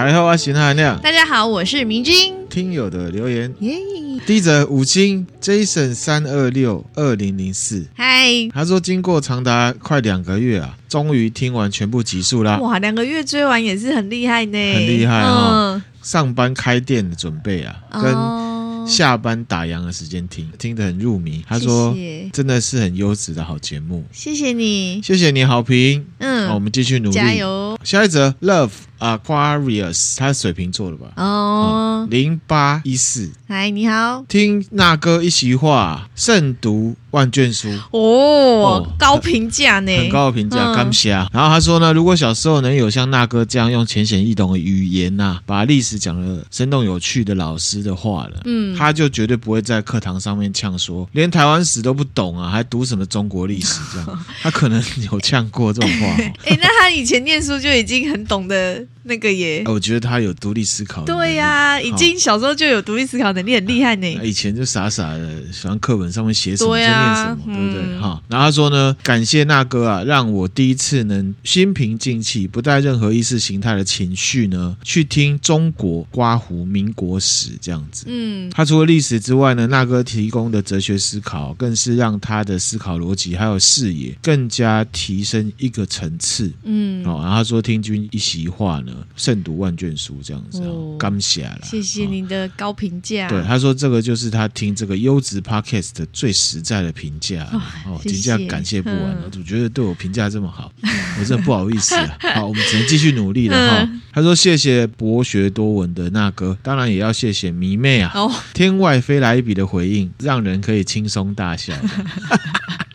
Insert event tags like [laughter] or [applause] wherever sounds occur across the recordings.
大家好，我是韩亮。大家好，我是明君。听友的留言，耶！第一则五金 Jason 三二六二零零四，嗨，他说经过长达快两个月啊，终于听完全部集数啦。哇，两个月追完也是很厉害呢，很厉害哦。嗯、上班开店的准备啊，跟。下班打烊的时间听，听得很入迷。他说：“谢谢真的是很优质的好节目。”谢谢你，谢谢你好评。嗯，好，我们继续努力，加油。下一则，Love Aquarius，他是水瓶座的吧？哦，零八一四。嗨，你好。听那哥一席话，胜读万卷书。哦，哦高评价呢？很高的评价，感谢。然后他说呢，如果小时候能有像那哥这样用浅显易懂的语言呐、啊，把历史讲的生动有趣的老师的话了，嗯。他就绝对不会在课堂上面呛说，连台湾史都不懂啊，还读什么中国历史这样？[laughs] 他可能有呛过这种话。哎、欸，那他以前念书就已经很懂得那个耶。我觉得他有独立思考。对呀、啊，已经小时候就有独立思考能力，很厉害呢。以前就傻傻的，喜欢课本上面写什么就念什么，对不对？哈、嗯。然后他说呢，感谢那哥啊，让我第一次能心平静气，不带任何意识形态的情绪呢，去听中国刮胡民国史这样子。嗯，他。除了历史之外呢，那哥提供的哲学思考，更是让他的思考逻辑还有视野更加提升一个层次。嗯，哦，然后他说听君一席话呢，胜读万卷书这样子。哦，感谢了，谢谢您的高评价。对，他说这个就是他听这个优质 podcast 的最实在的评价。哦，评价感谢不完了，我觉得对我评价这么好，[laughs] 我真的不好意思啊。好，我们只能继续努力了哈。他说谢谢博学多闻的那哥，当然也要谢谢迷妹啊。哦。天外飞来一笔的回应，让人可以轻松大笑。[laughs]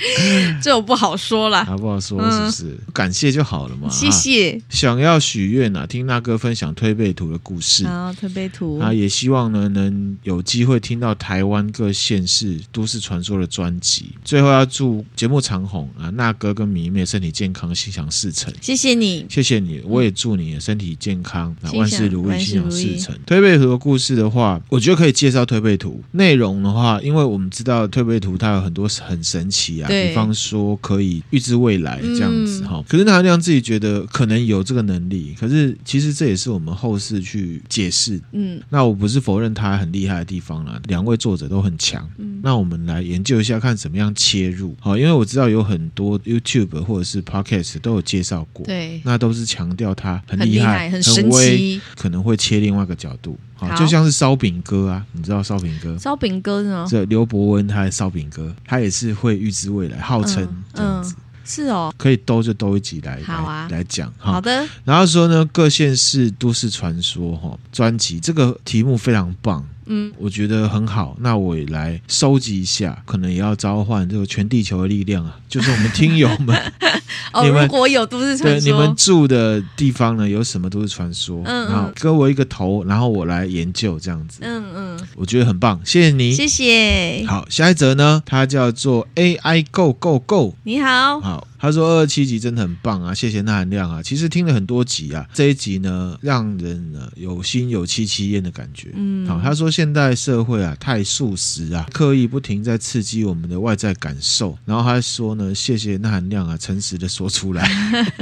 [laughs] 这我不好说了，啊不好说？是不是？嗯、感谢就好了嘛。谢谢。啊、想要许愿啊，听那哥分享推背图的故事啊，推背图啊，也希望呢能有机会听到台湾各县市都市传说的专辑。最后要祝节目长红啊，那哥跟迷妹身体健康，心想事成。谢谢你，谢谢你，我也祝你身体健康，啊、万事如意，心想事成。推背图的故事的话，我觉得可以介绍推背图内容的话，因为我们知道推背图它有很多很神奇啊，对比方说。可以预知未来这样子哈，嗯、可是那韩亮自己觉得可能有这个能力，可是其实这也是我们后世去解释。嗯，那我不是否认他很厉害的地方啦，两位作者都很强。嗯，那我们来研究一下，看怎么样切入。好，因为我知道有很多 YouTube 或者是 Podcast 都有介绍过，对，那都是强调他很厉害、很神奇，可能会切另外一个角度。好，就像是烧饼哥啊，你知道烧饼哥？烧饼哥呢？这刘伯温他的烧饼哥，他也是会预知未来，号称这样子。嗯嗯、是哦，可以兜就兜一集来，好啊，来讲哈。好的。然后说呢，各县市都市传说哈专辑，这个题目非常棒。嗯，我觉得很好，那我也来收集一下，可能也要召唤这个全地球的力量啊，[laughs] 就是我们听友们，[laughs] 哦、你们如果有都市传说，对，你们住的地方呢，有什么都市传说，嗯，然后给我一个头，然后我来研究这样子，嗯嗯，我觉得很棒，谢谢你，谢谢。好，下一则呢，它叫做 AI Go Go Go，你好，好。他说二十七集真的很棒啊，谢谢那含亮啊。其实听了很多集啊，这一集呢，让人呢有心有戚戚焉的感觉。嗯，好，他说现代社会啊太速食啊，刻意不停在刺激我们的外在感受。然后他说呢，谢谢那含亮啊，诚实的说出来。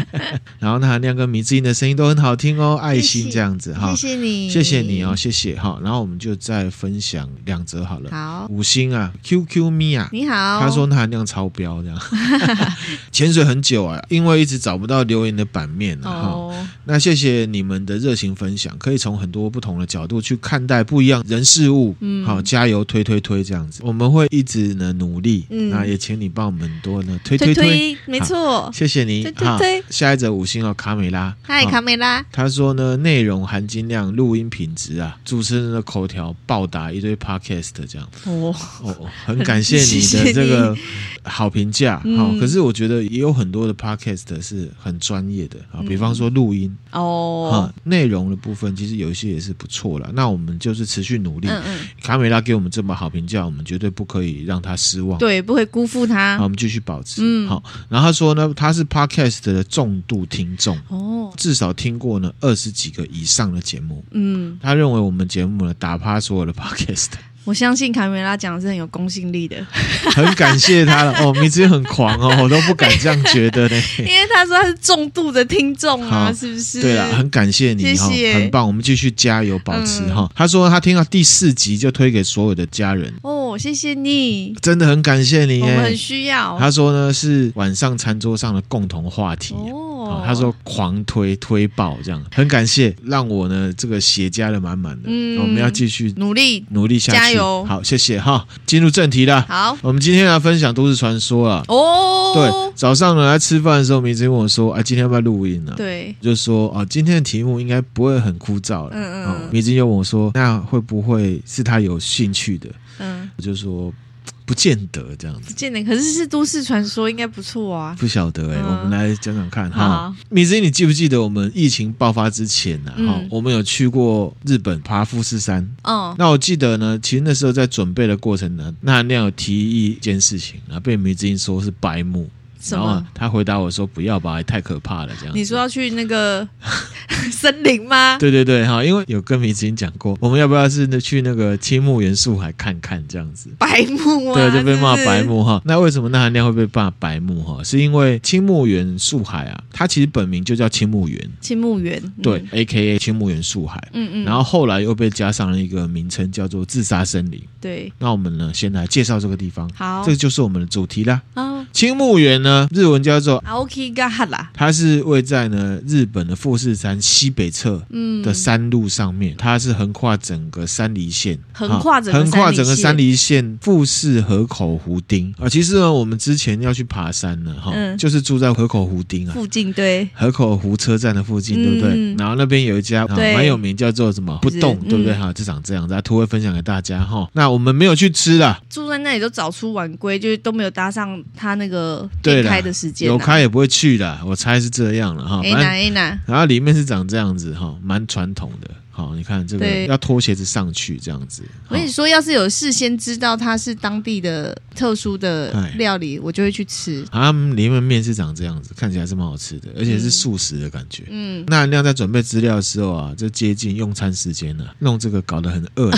[laughs] 然后那含亮跟迷之音的声音都很好听哦，爱心这样子哈，谢谢你，谢谢你哦，谢谢哈。然后我们就再分享两则好了，好，五星啊，QQ 咪啊，你好，他说那含量超标这样，[laughs] [laughs] 前。潜水很久啊，因为一直找不到留言的版面啊。Oh. 那谢谢你们的热情分享，可以从很多不同的角度去看待不一样人事物。嗯，好，加油，推推推，这样子，我们会一直呢努力。嗯，那也请你帮我们多呢推推推，推，没错，谢谢你。推推推，下一则五星哦，卡美拉，嗨，卡美拉，他说呢，内容含金量、录音品质啊，主持人的口条暴打一堆 podcast 这样。哦哦，很感谢你的 [laughs] 这个好评价。好，可是我觉得。也有很多的 podcast 是很专业的啊，比方说录音哦，内容的部分其实有一些也是不错了。那我们就是持续努力。卡美拉给我们这么好评价，我们绝对不可以让他失望，对，不会辜负他。好，我们继续保持。嗯，好。然后他说呢，他是 podcast 的重度听众哦，至少听过呢二十几个以上的节目。嗯，他认为我们节目呢打趴所有的 [laughs] podcast。我相信卡梅拉讲的是很有公信力的，[laughs] 很感谢他了哦。迷之音很狂哦，[laughs] 我都不敢这样觉得呢。因为他说他是重度的听众啊，是不是？对啊，很感谢你哈，很棒，我们继续加油，保持哈。他说他听到第四集就推给所有的家人哦，谢谢你，真的很感谢你，我们很需要。他说呢是晚上餐桌上的共同话题哦，他说狂推推爆这样，很感谢，让我呢这个血加的满满的，嗯，我们要继续努力努力下去，加油，好，谢谢哈。进入正题了，好，我们今天来分享都市传说了哦。对，早上呢来吃饭的时候，明子问我说：“啊，今天要不要录音呢？”对，就说啊，今天的题目应该不会很枯燥了。嗯嗯，明子又问我说：“那会不会是他有兴趣的？”嗯，我就说。不见得这样子，不见得。可是是都市传说，应该不错啊。不晓得哎、欸，嗯、我们来讲讲看哈。米子，你记不记得我们疫情爆发之前呢、啊？哈、嗯，我们有去过日本爬富士山。哦，那我记得呢，其实那时候在准备的过程呢，那那有提议一件事情，然后被米子说是白目。然后他回答我说：“不要吧，太可怕了。”这样。你说要去那个 [laughs] 森林吗？对对对，哈，因为有跟迷之音讲过，我们要不要是去那个青木原树海看看这样子？白木啊！对，就被骂白木哈。那为什么那含量会被骂白木哈？是因为青木原树海啊，它其实本名就叫青木原。青木原。对，A K A 青木原树海。嗯嗯。然后后来又被加上了一个名称，叫做自杀森林。对。那我们呢，先来介绍这个地方。好，这个就是我们的主题啦。青木原呢，日文叫做 ok gaha 啦它是位在呢日本的富士山西北侧的山路上面，它是横跨整个山梨县，横跨整个横跨整个山梨县富士河口湖町啊。其实呢，我们之前要去爬山呢，哈，就是住在河口湖町啊附近，对，河口湖车站的附近，对不对？然后那边有一家蛮有名，叫做什么不动，对不对？哈，就长这样子，图会分享给大家哈。那我们没有去吃啦，住在那里都早出晚归，就是都没有搭上他那个对开的时间，有开也不会去的，我猜是这样了哈。哎哪哎哪，然后里面是长这样子哈，蛮传统的。好，你看这个要脱鞋子上去这样子。我跟你说，要是有事先知道它是当地的特殊的料理，我就会去吃。他们里面面是长这样子，看起来是蛮好吃的，而且是素食的感觉。嗯，那那样在准备资料的时候啊，就接近用餐时间了，弄这个搞得很饿。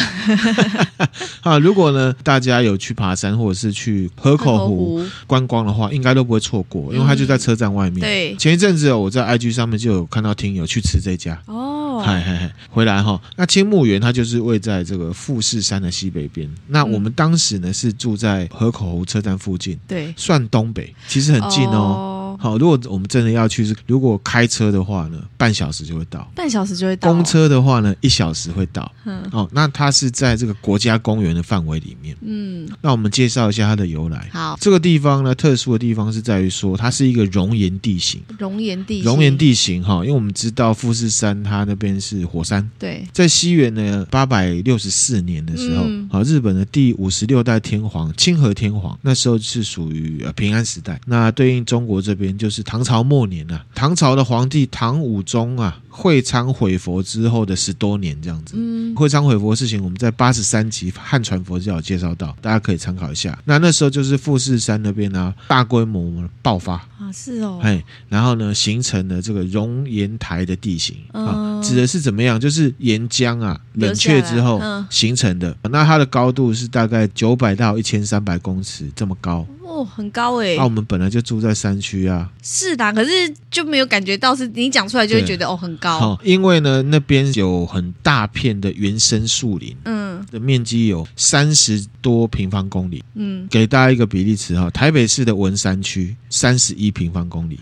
[laughs] [laughs] 啊，如果呢大家有去爬山或者是去河口湖观光的话，应该都不会错过，因为它就在车站外面。对，前一阵子我在 IG 上面就有看到听友去吃这家。哦，嗨嗨嗨，回来。哈，那青木园它就是位在这个富士山的西北边。那我们当时呢是住在河口湖车站附近，对，算东北，其实很近哦。好，如果我们真的要去，是如果开车的话呢，半小时就会到，半小时就会到。公车的话呢，一小时会到。嗯，哦，那它是在这个国家公园的范围里面。嗯，那我们介绍一下它的由来。好，这个地方呢，特殊的地方是在于说，它是一个熔岩地形。熔岩地形，熔岩地形哈，因为我们知道富士山它那边是火山。对，在西元呢八百六十四年的时候，好，日本的第五十六代天皇清和天皇，那时候是属于呃平安时代。那对应中国这边就是唐朝。末年啊，唐朝的皇帝唐武宗啊，会昌毁佛之后的十多年这样子。嗯，会昌毁佛的事情，我们在八十三集汉传佛教有介绍到，大家可以参考一下。那那时候就是富士山那边呢、啊，大规模爆发啊，是哦，哎，然后呢，形成了这个熔岩台的地形啊，指的是怎么样？就是岩浆啊冷却之后形成的。那它的高度是大概九百到一千三百公尺这么高。哦，很高哎！那、啊、我们本来就住在山区啊。是的，可是就没有感觉到，是你讲出来就会觉得哦，很高。好，因为呢，那边有很大片的原生树林，嗯，的面积有三十多平方公里。嗯，给大家一个比例词哈，台北市的文山区三十一平方公里。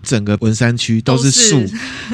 整个文山区都是树，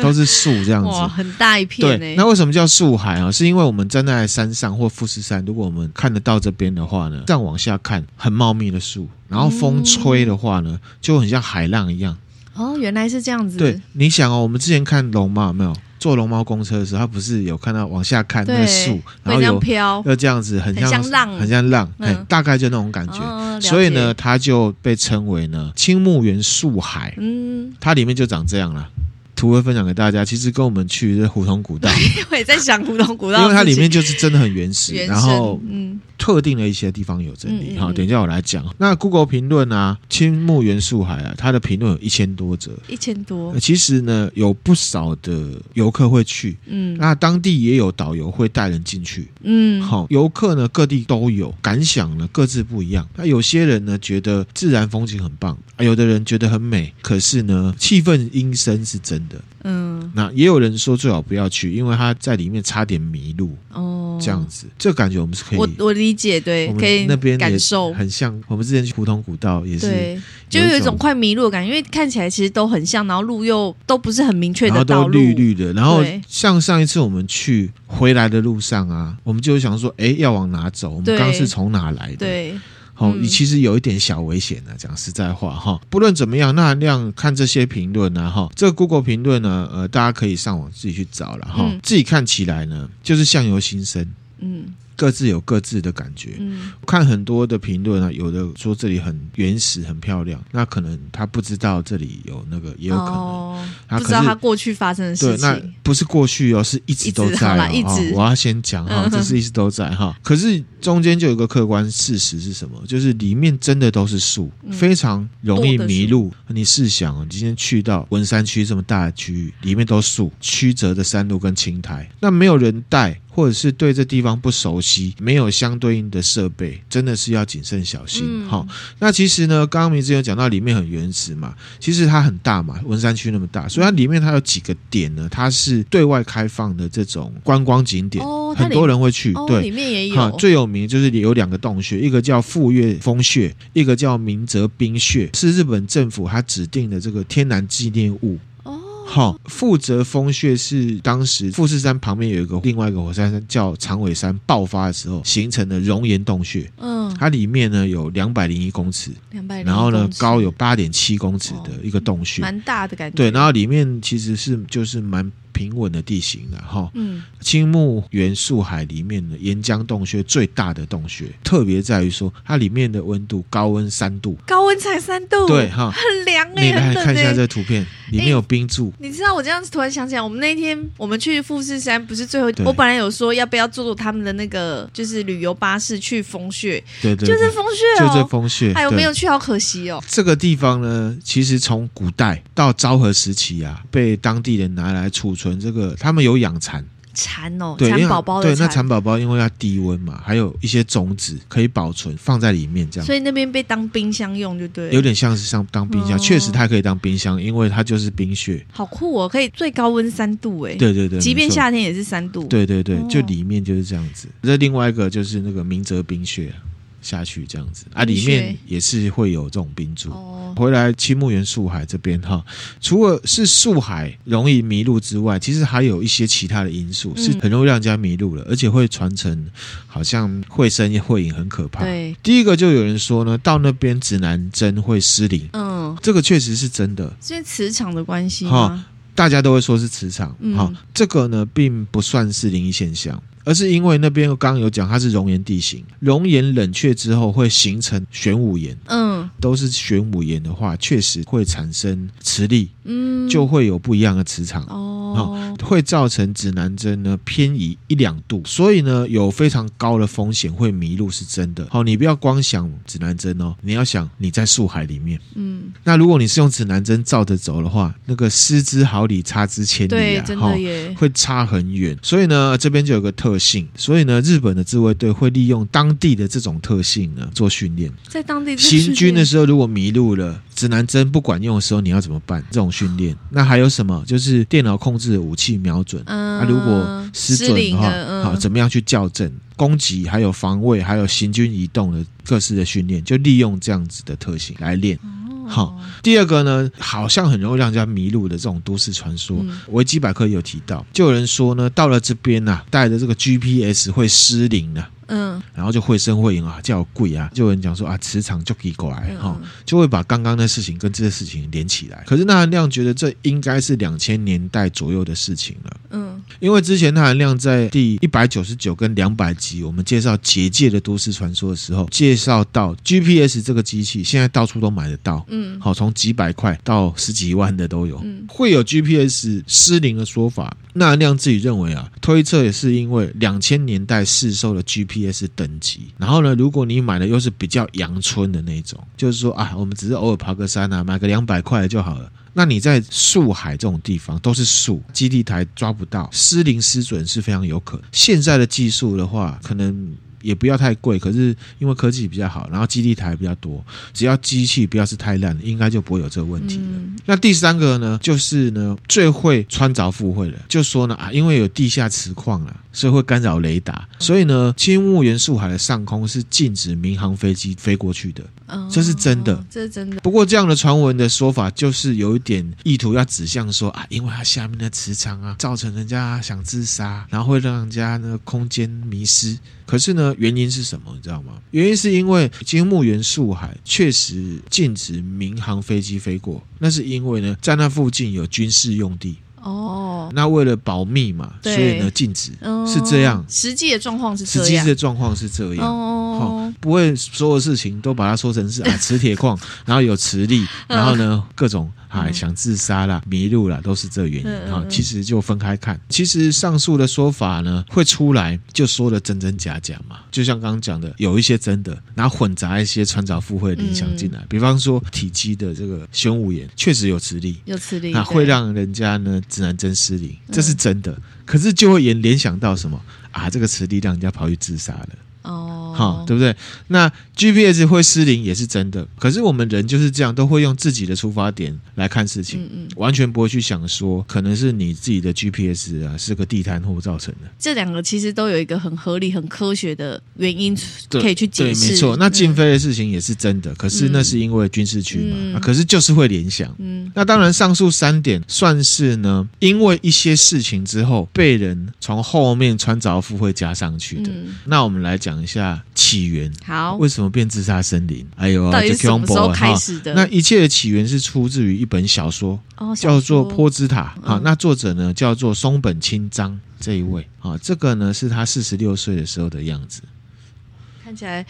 都是树这样子，[laughs] 哇，很大一片。对，那为什么叫树海啊？是因为我们站在山上或富士山，如果我们看得到这边的话呢，这样往下看，很茂密的树，然后风吹的话呢，就很像海浪一样。哦，原来是这样子。对，你想哦，我们之前看龙猫有没有？坐龙猫公车的时候，它不是有看到往下看那个树，然后有飘，要这样子，很像浪，很像浪，哎，大概就那种感觉。所以呢，它就被称为呢青木原树海。嗯，它里面就长这样了。图会分享给大家，其实跟我们去这胡同古道，[laughs] 我也在想胡同古道，因为它里面就是真的很原始。然后，嗯，特定的一些地方有整理。好、嗯嗯嗯，等一下我来讲。那 Google 评论啊，青木原树海啊，它的评论有一千多则，一千多。其实呢，有不少的游客会去，嗯，那当地也有导游会带人进去，嗯，好，游客呢各地都有，感想呢各自不一样。那有些人呢觉得自然风景很棒，有的人觉得很美，可是呢气氛阴森是真的。嗯，那也有人说最好不要去，因为他在里面差点迷路哦，这样子，这感觉我们是可以，我我理解，对，可以那边感受很像。我们之前去胡同古道也是，对，就有一种快迷路的感觉，因为看起来其实都很像，然后路又都不是很明确的道路，绿绿的。然后像上一次我们去回来的路上啊，我们就想说，哎，要往哪走？我们刚刚是从哪来的？对。好，你其实有一点小危险的，讲实在话哈。不论怎么样，那那样看这些评论呢，哈，这个 Google 评论呢，呃，大家可以上网自己去找了哈，自己看起来呢，就是相由心生，嗯。各自有各自的感觉。嗯，看很多的评论啊，有的说这里很原始、很漂亮，那可能他不知道这里有那个，也有可能、哦、他不知道他过去发生的事情。对，那不是过去哦，是一直都在、哦。一直，一直哦、我要先讲哈、哦，[laughs] 这是一直都在哈、哦。可是中间就有一个客观事实是什么？就是里面真的都是树，嗯、非常容易迷路。你试想啊，你今天去到文山区这么大的区域，里面都是树，曲折的山路跟青苔，那没有人带。或者是对这地方不熟悉，没有相对应的设备，真的是要谨慎小心。好、嗯，那其实呢，刚刚明志有讲到里面很原始嘛，其实它很大嘛，文山区那么大，所以它里面它有几个点呢，它是对外开放的这种观光景点，哦、很多人会去。哦、对，里面也有。最有名就是有两个洞穴，一个叫富岳峰穴，一个叫明泽冰穴，是日本政府它指定的这个天然纪念物。好，富泽风穴是当时富士山旁边有一个另外一个火山山叫长尾山爆发的时候形成的熔岩洞穴。嗯，它里面呢有两百零一公尺，两百，然后呢高有八点七公尺的一个洞穴，蛮大的感觉。对，然后里面其实是就是蛮。平稳的地形了哈，嗯，青木原树海里面的岩浆洞穴最大的洞穴，特别在于说它里面的温度高温三度，高温才三度，对哈，很凉哎、欸，你来看一下这个图片，里面有冰柱、欸。你知道我这样子突然想起来，我们那天我们去富士山，不是最后我本来有说要不要坐坐他们的那个就是旅游巴士去风穴，对对，就是风穴、哦，就是风穴。哎呦没有去？好可惜哦。这个地方呢，其实从古代到昭和时期啊，被当地人拿来储存。存这个，他们有养蚕，蚕哦，蚕宝宝对，那蚕。宝宝因为要低温嘛，还有一些种子可以保存放在里面，这样，所以那边被当冰箱用就对，有点像是像当冰箱，确实它可以当冰箱，因为它就是冰雪，好酷哦，可以最高温三度哎，对对对，即便夏天也是三度，对对对，就里面就是这样子。这另外一个就是那个明泽冰穴。下去这样子啊，里面也是会有这种冰柱。哦，回来青木原树海这边哈，除了是树海容易迷路之外，其实还有一些其他的因素是很容易让人家迷路了，而且会传承好像会声会影很可怕。对，第一个就有人说呢，到那边指南针会失灵。嗯，这个确实是真的，是因为磁场的关系哈？大家都会说是磁场。好，这个呢并不算是灵异现象。而是因为那边刚刚有讲，它是熔岩地形，熔岩冷却之后会形成玄武岩，嗯，都是玄武岩的话，确实会产生磁力，嗯，就会有不一样的磁场，哦，会造成指南针呢偏移一两度，所以呢有非常高的风险会迷路，是真的。好，你不要光想指南针哦，你要想你在树海里面，嗯，那如果你是用指南针照着走的话，那个失之毫厘，差之千里啊，哈，会差很远。所以呢，这边就有个特。特性，所以呢，日本的自卫队会利用当地的这种特性呢做训练。在当地行军的时候，如果迷路了，指南针不管用的时候，你要怎么办？这种训练，那还有什么？就是电脑控制的武器瞄准，嗯、啊，如果失准的话，好，怎么样去校正？攻击还有防卫，还有行军移动的各式的训练，就利用这样子的特性来练。好，第二个呢，好像很容易让人家迷路的这种都市传说，嗯、维基百科也有提到，就有人说呢，到了这边呐、啊，带着这个 GPS 会失灵的。嗯，然后就绘声绘影啊，叫贵啊，就有人讲说啊，磁场就可以过来哈，就会把刚刚的事情跟这个事情连起来。可是那含亮觉得这应该是两千年代左右的事情了。嗯，因为之前那含亮在第一百九十九跟两百集我们介绍结界的都市传说的时候，介绍到 GPS 这个机器现在到处都买得到。嗯，好，从几百块到十几万的都有。嗯，会有 GPS 失灵的说法。那亮自己认为啊，推测也是因为两千年代试售的 GPS 等级，然后呢，如果你买的又是比较阳春的那种，就是说啊，我们只是偶尔爬个山啊，买个两百块就好了。那你在树海这种地方都是树，基地台抓不到，失灵失准是非常有可能。现在的技术的话，可能。也不要太贵，可是因为科技比较好，然后基地台比较多，只要机器不要是太烂，应该就不会有这个问题了。嗯、那第三个呢，就是呢最会穿凿附会的，就说呢啊，因为有地下磁矿了，所以会干扰雷达，所以呢青木原树海的上空是禁止民航飞机飞过去的。哦，这是真的，这是真的。不过这样的传闻的说法，就是有一点意图要指向说啊，因为它下面的磁场啊，造成人家想自杀，然后会让人家那个空间迷失。可是呢，原因是什么？你知道吗？原因是因为金木原树海确实禁止民航飞机飞过，那是因为呢，在那附近有军事用地。哦，那为了保密嘛，所以呢禁止，哦、是这样。实际的状况是这样，实际的状况是这样。哦，不会所有事情都把它说成是啊，磁铁矿，[laughs] 然后有磁力，然后呢各种。哎，想自杀啦，迷路啦，都是这原因哈。嗯嗯、其实就分开看。其实上述的说法呢，会出来就说的真真假假嘛。就像刚刚讲的，有一些真的，然后混杂一些穿凿附会的影响进来。嗯、比方说体积的这个玄武岩确实有磁力，有磁力，那会让人家呢指南针失灵，这是真的。嗯、可是就会联联想到什么啊？这个磁力让人家跑去自杀了。哦，好，对不对？那 GPS 会失灵也是真的，可是我们人就是这样，都会用自己的出发点来看事情，嗯嗯，完全不会去想说可能是你自己的 GPS 啊是个地摊货造成的。这两个其实都有一个很合理、很科学的原因可以去解释。对，没错。那禁飞的事情也是真的，嗯、可是那是因为军事区嘛，嗯、可是就是会联想。嗯，那当然上述三点算是呢，因为一些事情之后被人从后面穿凿附会加上去的。嗯、那我们来。讲一下起源，好，为什么变自杀森林？还有啊，到底是什么时候开始的？那一切的起源是出自于一本小说，哦、小说叫做《波之塔》啊。那作者呢叫做松本清张这一位啊，这个呢是他四十六岁的时候的样子，看起来。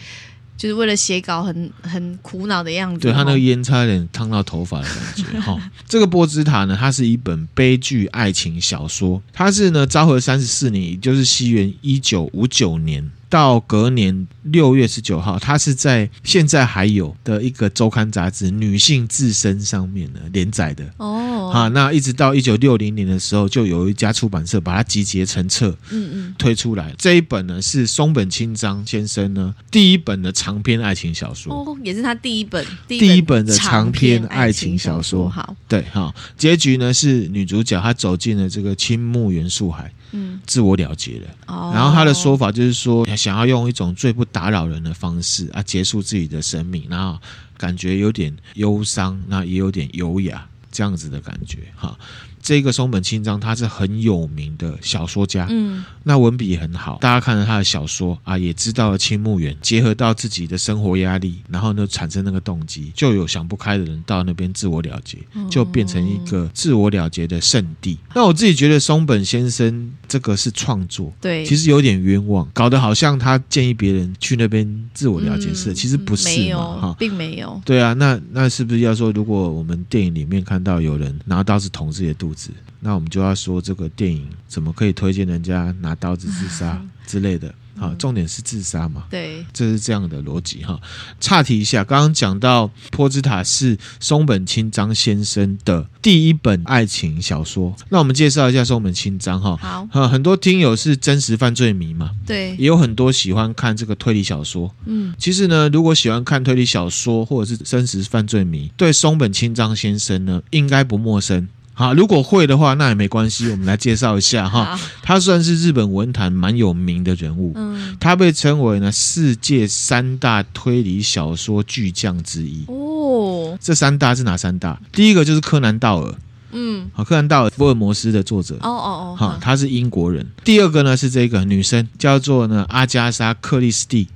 就是为了写稿很很苦恼的样子，对他那个烟差点烫到头发的感觉 [laughs] 哈。这个波兹塔呢，它是一本悲剧爱情小说，它是呢昭和三十四年，也就是西元一九五九年。到隔年六月十九号，他是在现在还有的一个周刊杂志《女性自身》上面呢连载的哦。好，那一直到一九六零年的时候，就有一家出版社把它集结成册，嗯嗯，推出来。这一本呢是松本清张先生呢第一本的长篇爱情小说哦，也是他第一本第一本的长篇爱情小说。好，对，好，结局呢是女主角她走进了这个青木原树海。嗯，自我了结了。哦，然后他的说法就是说，想要用一种最不打扰人的方式啊，结束自己的生命，然后感觉有点忧伤，那也有点优雅，这样子的感觉哈。这个松本清张他是很有名的小说家，嗯，那文笔也很好。大家看了他的小说啊，也知道了青木原，结合到自己的生活压力，然后呢产生那个动机，就有想不开的人到那边自我了结，就变成一个自我了结的圣地。哦、那我自己觉得松本先生这个是创作，对，其实有点冤枉，搞得好像他建议别人去那边自我了结似的，嗯、其实不是嘛，没有哈，并没有。对啊，那那是不是要说，如果我们电影里面看到有人拿刀子捅自己的肚子？那我们就要说，这个电影怎么可以推荐人家拿刀子自杀之类的？好，重点是自杀嘛？对，这是这样的逻辑哈。岔题一下，刚刚讲到《波兹塔》是松本清张先生的第一本爱情小说，那我们介绍一下松本清张哈。好，很多听友是真实犯罪迷嘛？对，也有很多喜欢看这个推理小说。嗯，其实呢，如果喜欢看推理小说或者是真实犯罪迷，对松本清张先生呢，应该不陌生。好，如果会的话，那也没关系。我们来介绍一下哈，他算是日本文坛蛮有名的人物。嗯，他被称为呢世界三大推理小说巨匠之一。哦，这三大是哪三大？第一个就是柯南道尔。嗯，好，柯南道尔福尔摩斯的作者。哦哦哦，好，他是英国人。第二个呢是这个女生，叫做呢阿加莎克里斯蒂。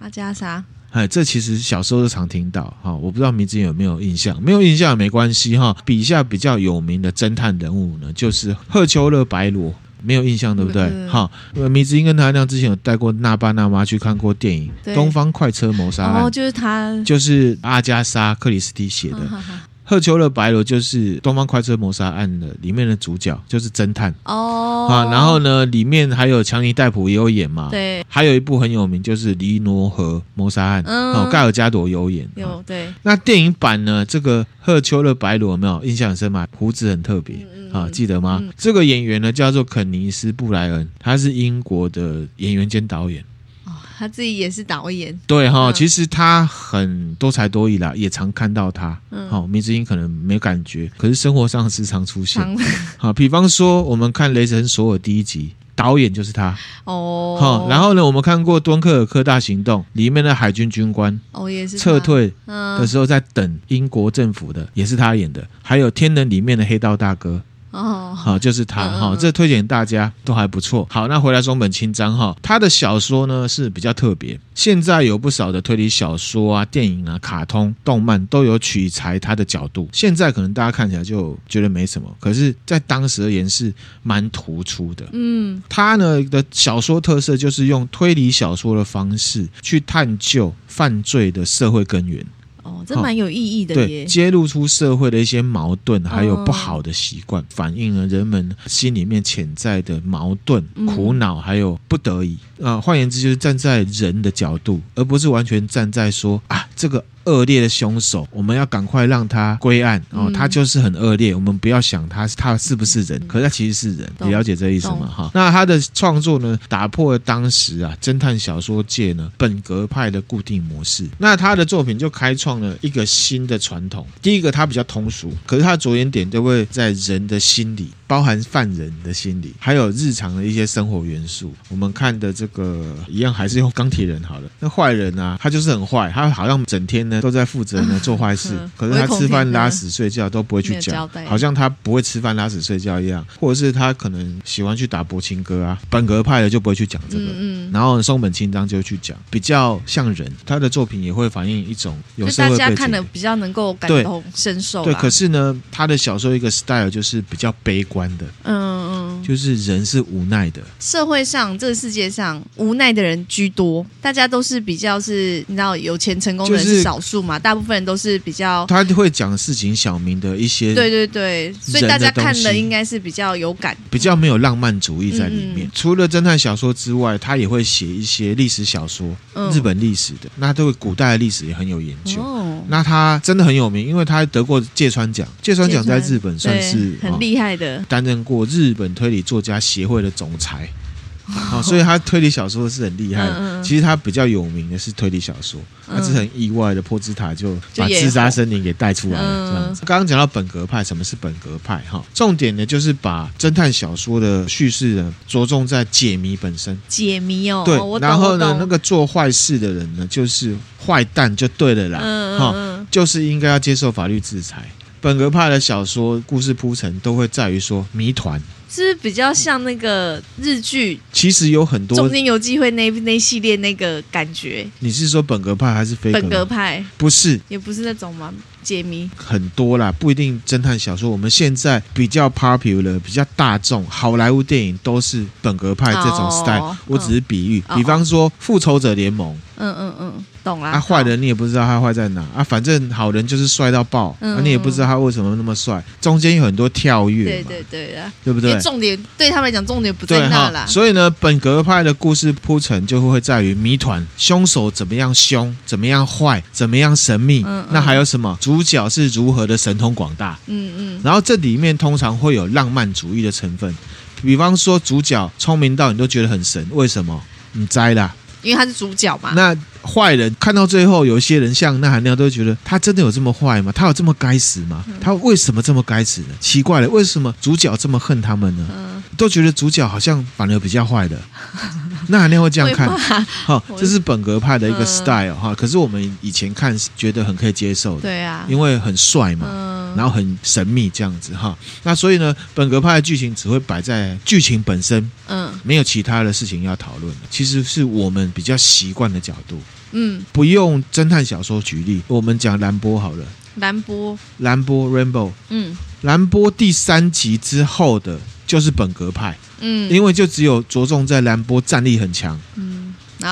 阿加莎。哎，这其实小时候都常听到哈，我不知道名字有没有印象，没有印象也没关系哈。笔下比较有名的侦探人物呢，就是赫丘勒白罗，没有印象对不对？哈、嗯，米子英跟他那样之前有带过那爸那妈去看过电影《对东方快车谋杀案》，哦，就是他，就是阿加莎克里斯蒂写的。《贺秋勒白罗》就是《东方快车谋杀案》的里面的主角，就是侦探哦。啊，然后呢，里面还有强尼戴普也有演嘛。对。还有一部很有名，就是《黎诺河谋杀案》。嗯。哦，盖尔加朵有演。有对。那电影版呢？这个《赫丘勒白罗》有没有印象很深嘛？胡子很特别啊，记得吗？这个演员呢叫做肯尼斯布莱恩，他是英国的演员兼导演。他自己也是导演，对哈，其实他很多才多艺啦，也常看到他。好，迷之音可能没感觉，可是生活上时常出现。好，[laughs] 比方说我们看《雷神索尔》第一集，导演就是他。哦，好，然后呢，我们看过《敦刻尔克大行动》里面的海军军官，哦，也是撤退的时候在等英国政府的，也是他演的。还有《天能》里面的黑道大哥。哦，好，就是他哈，嗯、这推荐大家都还不错。好，那回来松本清张哈，他的小说呢是比较特别。现在有不少的推理小说啊、电影啊、卡通、动漫都有取材他的角度。现在可能大家看起来就觉得没什么，可是，在当时而言是蛮突出的。嗯，他呢的小说特色就是用推理小说的方式去探究犯罪的社会根源。哦，这蛮有意义的耶。对，揭露出社会的一些矛盾，还有不好的习惯，哦、反映了人们心里面潜在的矛盾、苦恼，还有不得已。啊、呃，换言之，就是站在人的角度，而不是完全站在说啊这个。恶劣的凶手，我们要赶快让他归案哦。他就是很恶劣，我们不要想他他是不是人，可是他其实是人。你了解这意思吗？哈。那他的创作呢，打破了当时啊侦探小说界呢本格派的固定模式。那他的作品就开创了一个新的传统。第一个，他比较通俗，可是他的着眼点就会在人的心里，包含犯人的心理，还有日常的一些生活元素。我们看的这个一样，还是用钢铁人好了。那坏人啊，他就是很坏，他好像整天呢。都在负责呢 [laughs] 做坏事，可是他吃饭拉屎睡觉都不会去讲，好像他不会吃饭拉屎睡觉一样，或者是他可能喜欢去打柏青歌啊，本格派的就不会去讲这个，嗯然后松本清张就去讲比较像人，他的作品也会反映一种有大家看的比较能够感同身受。对，可是呢，他的小说一个 style 就是比较悲观的，嗯嗯，就是人是无奈的，社会上这个世界上无奈的人居多，大家都是比较是，你知道有钱成功的人是少数。数嘛，大部分人都是比较，他会讲事情小明的一些，对对对，所以大家看的应该是比较有感，比较没有浪漫主义在里面。嗯、除了侦探小说之外，他也会写一些历史小说，嗯、日本历史的，那对古代的历史也很有研究。哦、那他真的很有名，因为他得过芥川奖，芥川奖在日本算是很厉害的，担任过日本推理作家协会的总裁。好，所以他推理小说是很厉害的。嗯嗯、其实他比较有名的是推理小说，他是很意外的，破兹塔就把自杀森林给带出来了。这样子，刚刚讲到本格派，什么是本格派？哈，重点呢就是把侦探小说的叙事呢着重在解谜本身，解谜哦。对，然后呢，那个做坏事的人呢就是坏蛋就对了啦。嗯嗯，就是应该要接受法律制裁。本格派的小说故事铺陈都会在于说谜团。是比较像那个日剧？其实有很多，中间有机会那那系列那个感觉。你是说本格派还是非？本格派？不是，也不是那种吗？解谜很多啦，不一定侦探小说。我们现在比较 popular、比较大众，好莱坞电影都是本格派这种 style。Oh, 我只是比喻，比方说《复仇者联盟》。嗯嗯嗯。懂了啊，坏人你也不知道他坏在哪啊，反正好人就是帅到爆，啊，你也不知道他为什么那么帅，中间有很多跳跃，对对对啊，对不对？重点对他们来讲，重点不在那啦。所以呢，本格派的故事铺陈就会在于谜团，凶手怎么样凶，怎么样坏，怎么样神秘，嗯那还有什么？主角是如何的神通广大？嗯嗯。然后这里面通常会有浪漫主义的成分，比方说主角聪明到你都觉得很神，为什么？你栽啦。因为他是主角嘛。那坏人看到最后，有一些人像那含那样都觉得他真的有这么坏吗？他有这么该死吗？他为什么这么该死呢？奇怪了，为什么主角这么恨他们呢？都觉得主角好像反而比较坏的。那含那会这样看，好，这是本格派的一个 style 哈。可是我们以前看觉得很可以接受的，对啊，因为很帅嘛。然后很神秘这样子哈，那所以呢，本格派的剧情只会摆在剧情本身，嗯，没有其他的事情要讨论。其实是我们比较习惯的角度，嗯，不用侦探小说举例，我们讲蓝波好了，蓝波，蓝波 Rainbow，嗯，蓝波第三集之后的就是本格派，嗯，因为就只有着重在兰波战力很强，嗯。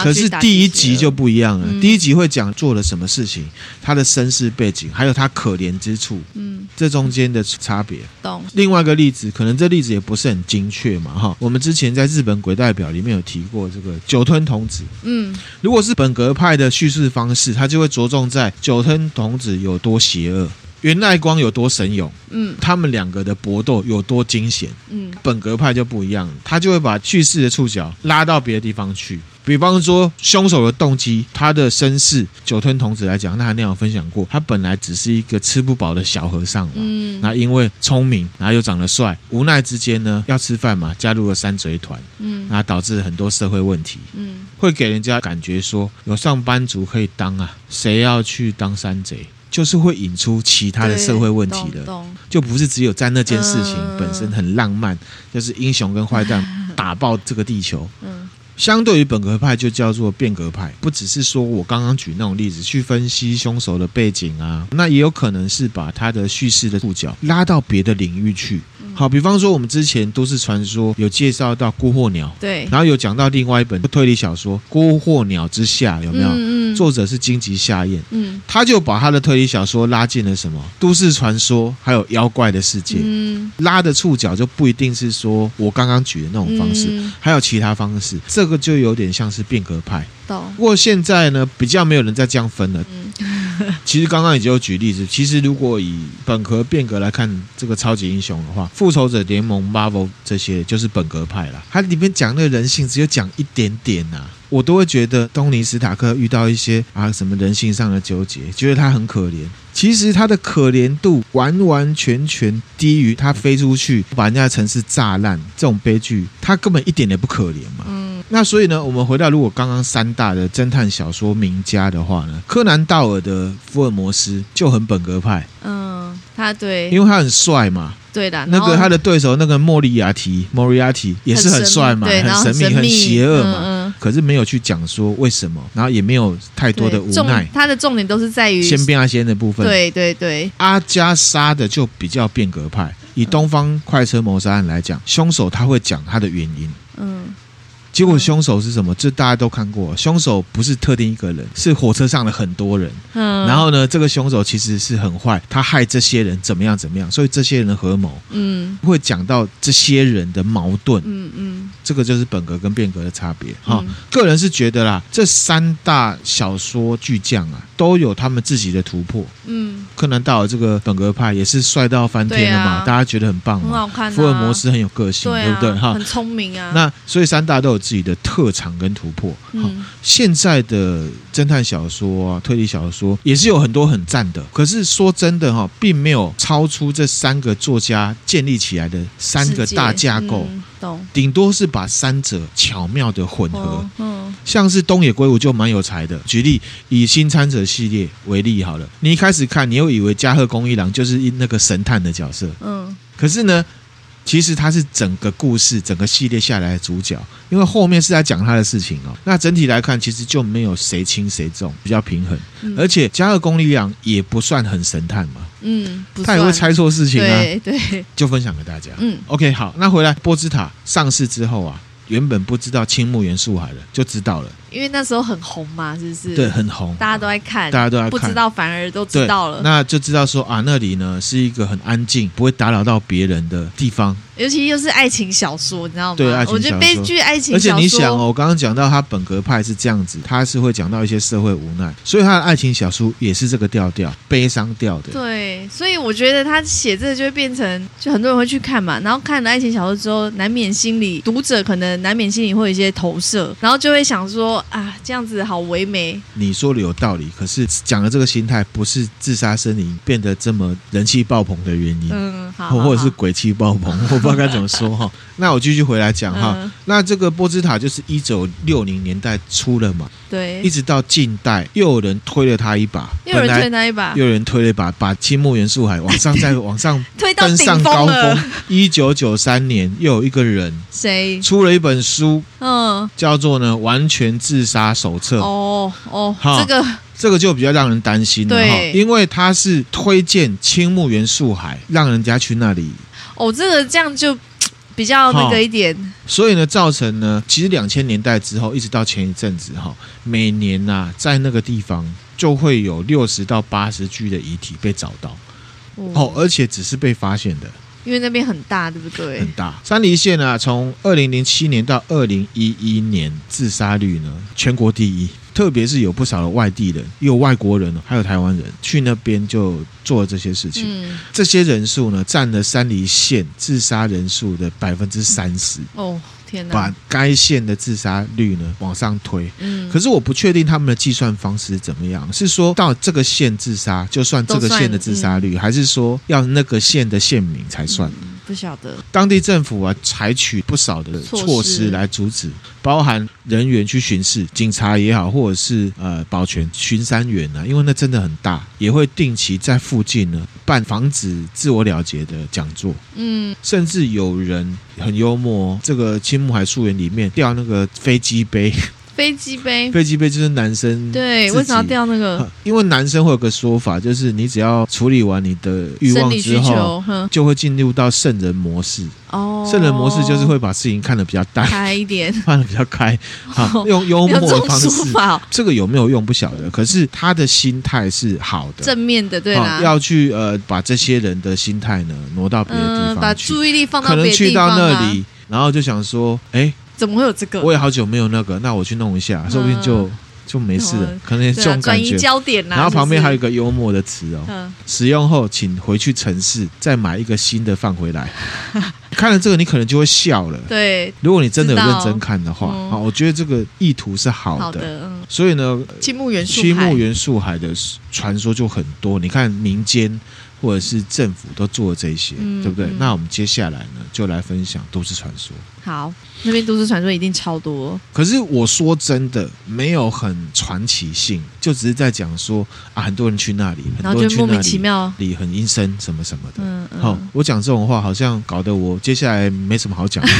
可是第一集就不一样了，嗯、第一集会讲做了什么事情，他的身世背景，还有他可怜之处，嗯，这中间的差别。懂。另外一个例子，可能这例子也不是很精确嘛，哈。我们之前在日本鬼代表里面有提过这个酒吞童子，嗯，如果是本格派的叙事方式，他就会着重在酒吞童子有多邪恶。源赖光有多神勇？嗯，他们两个的搏斗有多惊险？嗯，本格派就不一样，他就会把叙事的触角拉到别的地方去。比方说，凶手的动机，他的身世，酒吞童子来讲，那他那样分享过，他本来只是一个吃不饱的小和尚嘛。嗯，那因为聪明，然后又长得帅，无奈之间呢，要吃饭嘛，加入了山贼团。嗯，那导致很多社会问题。嗯，会给人家感觉说，有上班族可以当啊，谁要去当山贼？就是会引出其他的社会问题的，就不是只有在那件事情本身很浪漫，就是英雄跟坏蛋 [laughs] 打爆这个地球。相对于本格派就叫做变革派，不只是说我刚刚举那种例子去分析凶手的背景啊，那也有可能是把他的叙事的触角拉到别的领域去。好，比方说我们之前都市传说有介绍到孤惑鸟，对，然后有讲到另外一本推理小说《孤惑鸟之下》，有没有？作者是金吉夏彦，嗯，他就把他的推理小说拉进了什么都市传说，还有妖怪的世界，嗯，拉的触角就不一定是说我刚刚举的那种方式，嗯，还有其他方式，这个就有点像是变革派。不过现在呢，比较没有人再这样分了。嗯。[laughs] 其实刚刚已经有举例子。其实如果以本格变革来看这个超级英雄的话，复仇者联盟、Marvel 这些就是本格派了。它里面讲那个人性只有讲一点点呐、啊，我都会觉得东尼史塔克遇到一些啊什么人性上的纠结，觉得他很可怜。其实他的可怜度完完全全低于他飞出去把人家的城市炸烂这种悲剧，他根本一点也不可怜嘛。嗯。那所以呢，我们回到如果刚刚三大的侦探小说名家的话呢，柯南道尔的福尔摩斯就很本格派。嗯，他对，因为他很帅嘛。对的。那个他的对手那个莫里亚提，莫里亚提也是很帅嘛，很神秘，很邪恶嘛。嗯嗯。可是没有去讲说为什么，然后也没有太多的无奈。他的重点都是在于先变阿仙的部分。对对对。阿加莎的就比较变革派。以东方快车谋杀案来讲，凶手他会讲他的原因。嗯。结果凶手是什么？这大家都看过，凶手不是特定一个人，是火车上的很多人。嗯，然后呢，这个凶手其实是很坏，他害这些人怎么样怎么样，所以这些人的合谋，嗯，会讲到这些人的矛盾。嗯嗯，这个就是本格跟变革的差别。哈，个人是觉得啦，这三大小说巨匠啊，都有他们自己的突破。嗯，柯南道尔这个本格派也是帅到翻天了嘛，大家觉得很棒，很好看。福尔摩斯很有个性，对不对？哈，很聪明啊。那所以三大都有。自己的特长跟突破，好，现在的侦探小说啊、推理小说也是有很多很赞的。可是说真的哈，并没有超出这三个作家建立起来的三个大架构。懂，顶多是把三者巧妙的混合。嗯，像是东野圭吾就蛮有才的。举例以《新参者》系列为例好了，你一开始看，你又以为加贺恭一郎就是那个神探的角色。嗯，可是呢，其实他是整个故事、整个系列下来的主角，因为后面是在讲他的事情哦。那整体来看，其实就没有谁轻谁重，比较平衡。嗯、而且加贺恭一郎也不算很神探嘛，嗯，他也会猜错事情啊。对对，就分享给大家。嗯，OK，好，那回来波兹塔上市之后啊，原本不知道青木原树海了，就知道了。因为那时候很红嘛，是不是？对，很红，大家都在看，大家都在看，不知道反而都知道了。那就知道说啊，那里呢是一个很安静，不会打扰到别人的地方。尤其又是爱情小说，你知道吗？对，爱情小说。我觉得悲剧爱情小说。而且你想哦，我刚刚讲到他本格派是这样子，他是会讲到一些社会无奈，所以他的爱情小说也是这个调调，悲伤调的。对，所以我觉得他写这个就会变成，就很多人会去看嘛。然后看了爱情小说之后，难免心里读者可能难免心里会有一些投射，然后就会想说啊，这样子。好唯美，你说的有道理。可是讲的这个心态，不是自杀森林变得这么人气爆棚的原因，嗯，好，或者是鬼气爆棚，我不知道该怎么说哈。[laughs] 那我继续回来讲哈。嗯、那这个波兹塔就是一九六零年代出了嘛，对，一直到近代又有人推了他一把，又有人推他一把，又有人推了一把，把青木原树海往上再 [laughs] 往上推到登上高峰。一九九三年又有一个人谁出了一本书，嗯，叫做呢完全自杀手册。哦哦，这个这个就比较让人担心了哈，因为他是推荐青木原树海，让人家去那里。哦，这个这样就。比较那个一点。所以呢，造成呢，其实两千年代之后，一直到前一阵子哈，每年呐、啊，在那个地方就会有六十到八十具的遗体被找到，哦，而且只是被发现的。因为那边很大，对不对？很大。山梨县啊，从二零零七年到二零一一年，自杀率呢全国第一。特别是有不少的外地人，有外国人，还有台湾人去那边就做了这些事情。嗯、这些人数呢，占了山梨县自杀人数的百分之三十。哦。把该县的自杀率呢往上推，嗯，可是我不确定他们的计算方式怎么样，是说到这个县自杀就算这个县的自杀率，还是说要那个县的县民才算？不晓得。当地政府啊，采取不少的措施来阻止，包含人员去巡视，警察也好，或者是呃保全巡山员啊，因为那真的很大，也会定期在附近呢办防止自我了结的讲座，嗯，甚至有人很幽默，这个青木海树园里面掉那个飞机杯。飞机杯，飞机杯就是男生对，为什么要掉那个？因为男生会有个说法，就是你只要处理完你的欲望之后，就会进入到圣人模式。哦，圣人模式就是会把事情看得比较淡，开一点，[laughs] 看得比较开。[laughs] 好，用幽默的方式，这个有没有用不晓得。可是他的心态是好的，正面的，对啦。要去呃，把这些人的心态呢挪到别的地方，把注意力放到可能去到那里，然后就想说，哎。怎么会有这个？我也好久没有那个，那我去弄一下，说不定就就没事了。可能这种感觉。转移焦点然后旁边还有一个幽默的词哦，使用后请回去城市再买一个新的放回来。[laughs] 看了这个，你可能就会笑了。对，如果你真的有认真看的话，啊，我觉得这个意图是好的。所以呢，青木原青木原树海的传说就很多。你看民间。或者是政府都做了这些，嗯、对不对？嗯、那我们接下来呢，就来分享都市传说。好，那边都市传说一定超多。可是我说真的，没有很传奇性，就只是在讲说啊，很多人去那里，很多人去那里，莫名其妙里很阴森什么什么的。嗯嗯。好，我讲这种话，好像搞得我接下来没什么好讲的，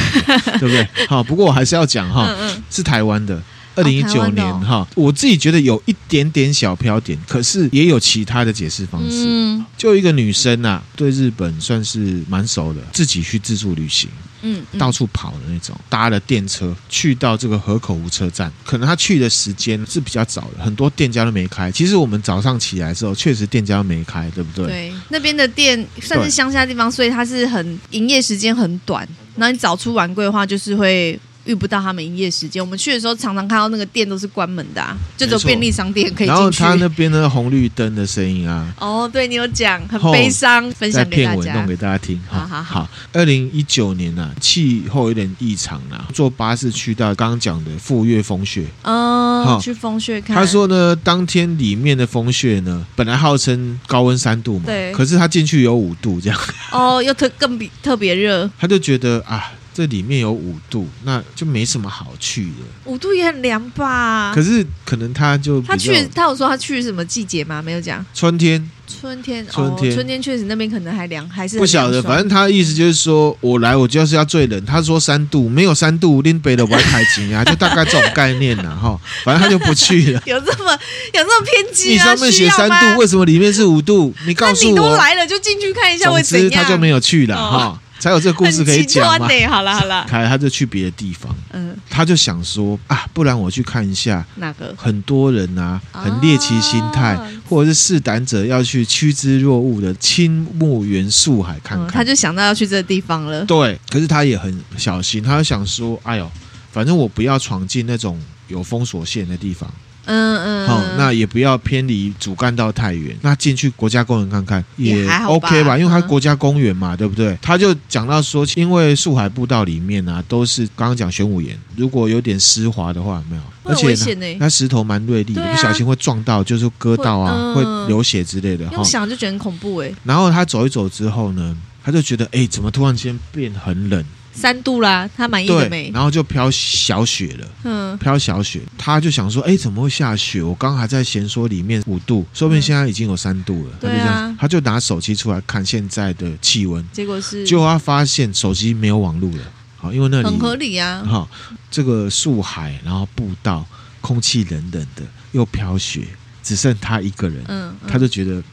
对不对？[laughs] 好，不过我还是要讲哈，是台湾的。二零一九年哈，哦、我自己觉得有一点点小飘点，可是也有其他的解释方式。嗯，就一个女生呐、啊，对日本算是蛮熟的，自己去自助旅行，嗯，嗯到处跑的那种，搭了电车去到这个河口湖车站，可能她去的时间是比较早的，很多店家都没开。其实我们早上起来的时候，确实店家都没开，对不对？对，那边的店算是乡下地方，所以它是很营业时间很短。那你早出晚归的话，就是会。遇不到他们营业时间，我们去的时候常常看到那个店都是关门的，啊，就只有便利商店可以进去。然后他那边的红绿灯的声音啊，哦，对你有讲，很悲伤，分享给大家，弄给大家听。好好好，二零一九年啊，气候有点异常啊，坐巴士去到刚刚讲的富岳风穴，嗯，去风穴看。他说呢，当天里面的风穴呢，本来号称高温三度嘛，对，可是他进去有五度这样。哦，又特更比特别热，[laughs] 他就觉得啊。这里面有五度，那就没什么好去的。五度也很凉吧？可是可能他就他去，他有说他去什么季节吗？没有讲。春天，春天，春天，春天确实那边可能还凉，还是不晓得。反正他的意思就是说，我来我就是要最冷。他说三度，没有三度，拎北的玩海景啊，[laughs] 就大概这种概念呐，哈。反正他就不去了。[laughs] 有这么有这么偏激？你上面写三度，为什么里面是五度？你告诉我。你都来了，就进去看一下会怎样。他就没有去了哈。才有这个故事可以讲嘛？好了好了，凯他就去别的地方，嗯，他就想说啊，不然我去看一下哪个？很多人啊，很猎奇心态，或者是试胆者要去趋之若鹜的青木原树海看看，他就想到要去这个地方了。对，可是他也很小心，他就想说，哎呦，反正我不要闯进那种有封锁线的地方。嗯嗯，好，那也不要偏离主干道太远。那进去国家公园看看也 OK 吧，因为它国家公园嘛，对不对？他就讲到说，因为树海步道里面啊，都是刚刚讲玄武岩，如果有点湿滑的话，没有，而且那石头蛮锐利的，不小心会撞到，就是割到啊，会流血之类的。用想就觉得很恐怖哎。然后他走一走之后呢，他就觉得哎，怎么突然间变很冷？三度啦，他满意的没？然后就飘小雪了，嗯，飘小雪，他就想说，哎，怎么会下雪？我刚还在闲说里面五度，说不定现在已经有三度了。嗯、他就这样，啊、他就拿手机出来看现在的气温，结果是，结果他发现手机没有网路了，好，因为那里很合理啊，好，这个树海，然后步道，空气冷冷的，又飘雪，只剩他一个人，嗯，嗯他就觉得。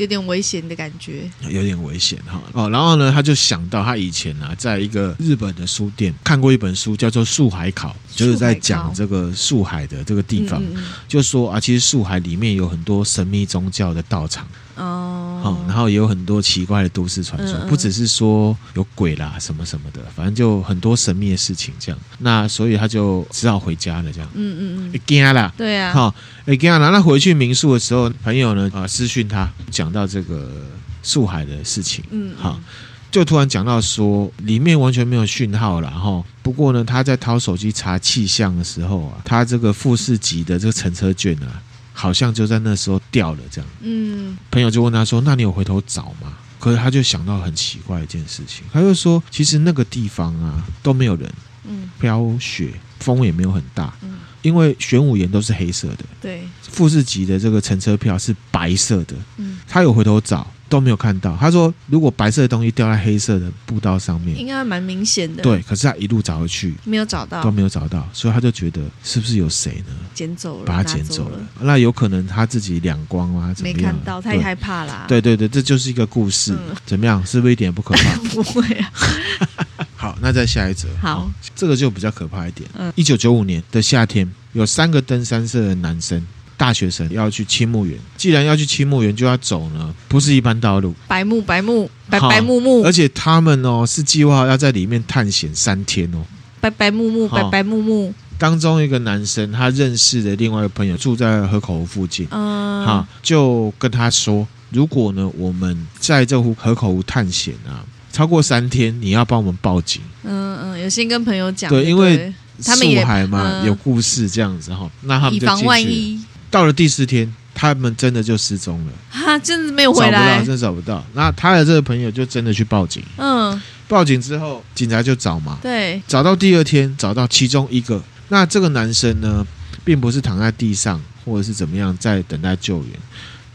有点危险的感觉，有点危险哈哦。然后呢，他就想到他以前啊，在一个日本的书店看过一本书，叫做《树海考》，就是在讲这个树海的这个地方，嗯嗯就说啊，其实树海里面有很多神秘宗教的道场。哦，好，然后也有很多奇怪的都市传说，嗯嗯不只是说有鬼啦什么什么的，反正就很多神秘的事情这样。那所以他就只好回家了，这样。嗯嗯嗯，惊了，对啊，好，惊啦。那回去民宿的时候，朋友呢啊私讯他，讲到这个树海的事情，嗯，好，就突然讲到说里面完全没有讯号了哈。不过呢，他在掏手机查气象的时候啊，他这个富士级的这个乘车券啊。好像就在那时候掉了，这样。嗯，朋友就问他说：“那你有回头找吗？”可是他就想到很奇怪一件事情，他就说：“其实那个地方啊都没有人，嗯，飘雪，风也没有很大，嗯，因为玄武岩都是黑色的，对，富士急的这个乘车票是白色的，嗯，他有回头找。”都没有看到。他说：“如果白色的东西掉在黑色的步道上面，应该蛮明显的。”对，可是他一路找回去，没有找到，都没有找到，所以他就觉得是不是有谁呢？捡走了，把他捡走了。那有可能他自己两光啊？怎么样？没看到，他也害怕啦。对对对，这就是一个故事。嗯、怎么样？是不是一点也不可怕？[laughs] 不会啊。[laughs] 好，那再下一则。好，这个就比较可怕一点。嗯，一九九五年的夏天，有三个登山社的男生。大学生要去青木园，既然要去青木园，就要走呢，不是一般道路，白木白木白白木木，而且他们哦是计划要在里面探险三天哦，白白木木白白木木。当中一个男生他认识的另外一个朋友住在河口湖附近，嗯，好，就跟他说，如果呢我们在这湖河口湖探险啊，超过三天，你要帮我们报警。嗯嗯，有先跟朋友讲，对，因为他们树海嘛，有故事这样子哈，那他们就进去。到了第四天，他们真的就失踪了。哈，真的没有回来，找不到，真的找不到。那他的这个朋友就真的去报警。嗯，报警之后，警察就找嘛。对，找到第二天，找到其中一个。那这个男生呢，并不是躺在地上，或者是怎么样在等待救援。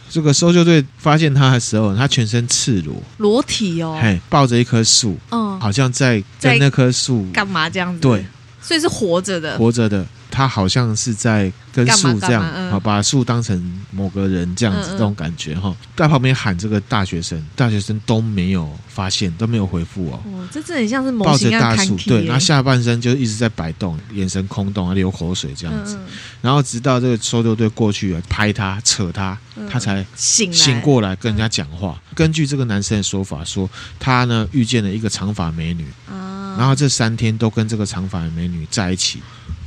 这个搜救队发现他的时候，他全身赤裸，裸体哦，嘿，抱着一棵树，嗯，好像在在那棵树干嘛这样子？对，所以是活着的，活着的。他好像是在跟树这样，好把树当成某个人这样子，这种感觉哈，在旁边喊这个大学生，大学生都没有发现，都没有回复哦。哦，这真的很像是抱着大树，对，然后下半身就一直在摆动，眼神空洞啊，流口水这样子。然后直到这个搜救队过去拍他、扯他，他才醒醒过来跟人家讲话。根据这个男生的说法，说他呢遇见了一个长发美女，然后这三天都跟这个长发美女在一起。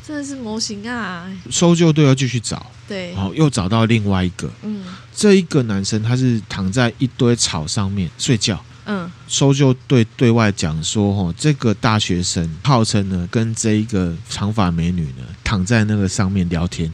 真的是模型啊！搜救队要继续找，对，然后又找到另外一个，嗯，这一个男生他是躺在一堆草上面睡觉，嗯，搜救队对外讲说，哦，这个大学生号称呢跟这一个长发美女呢躺在那个上面聊天，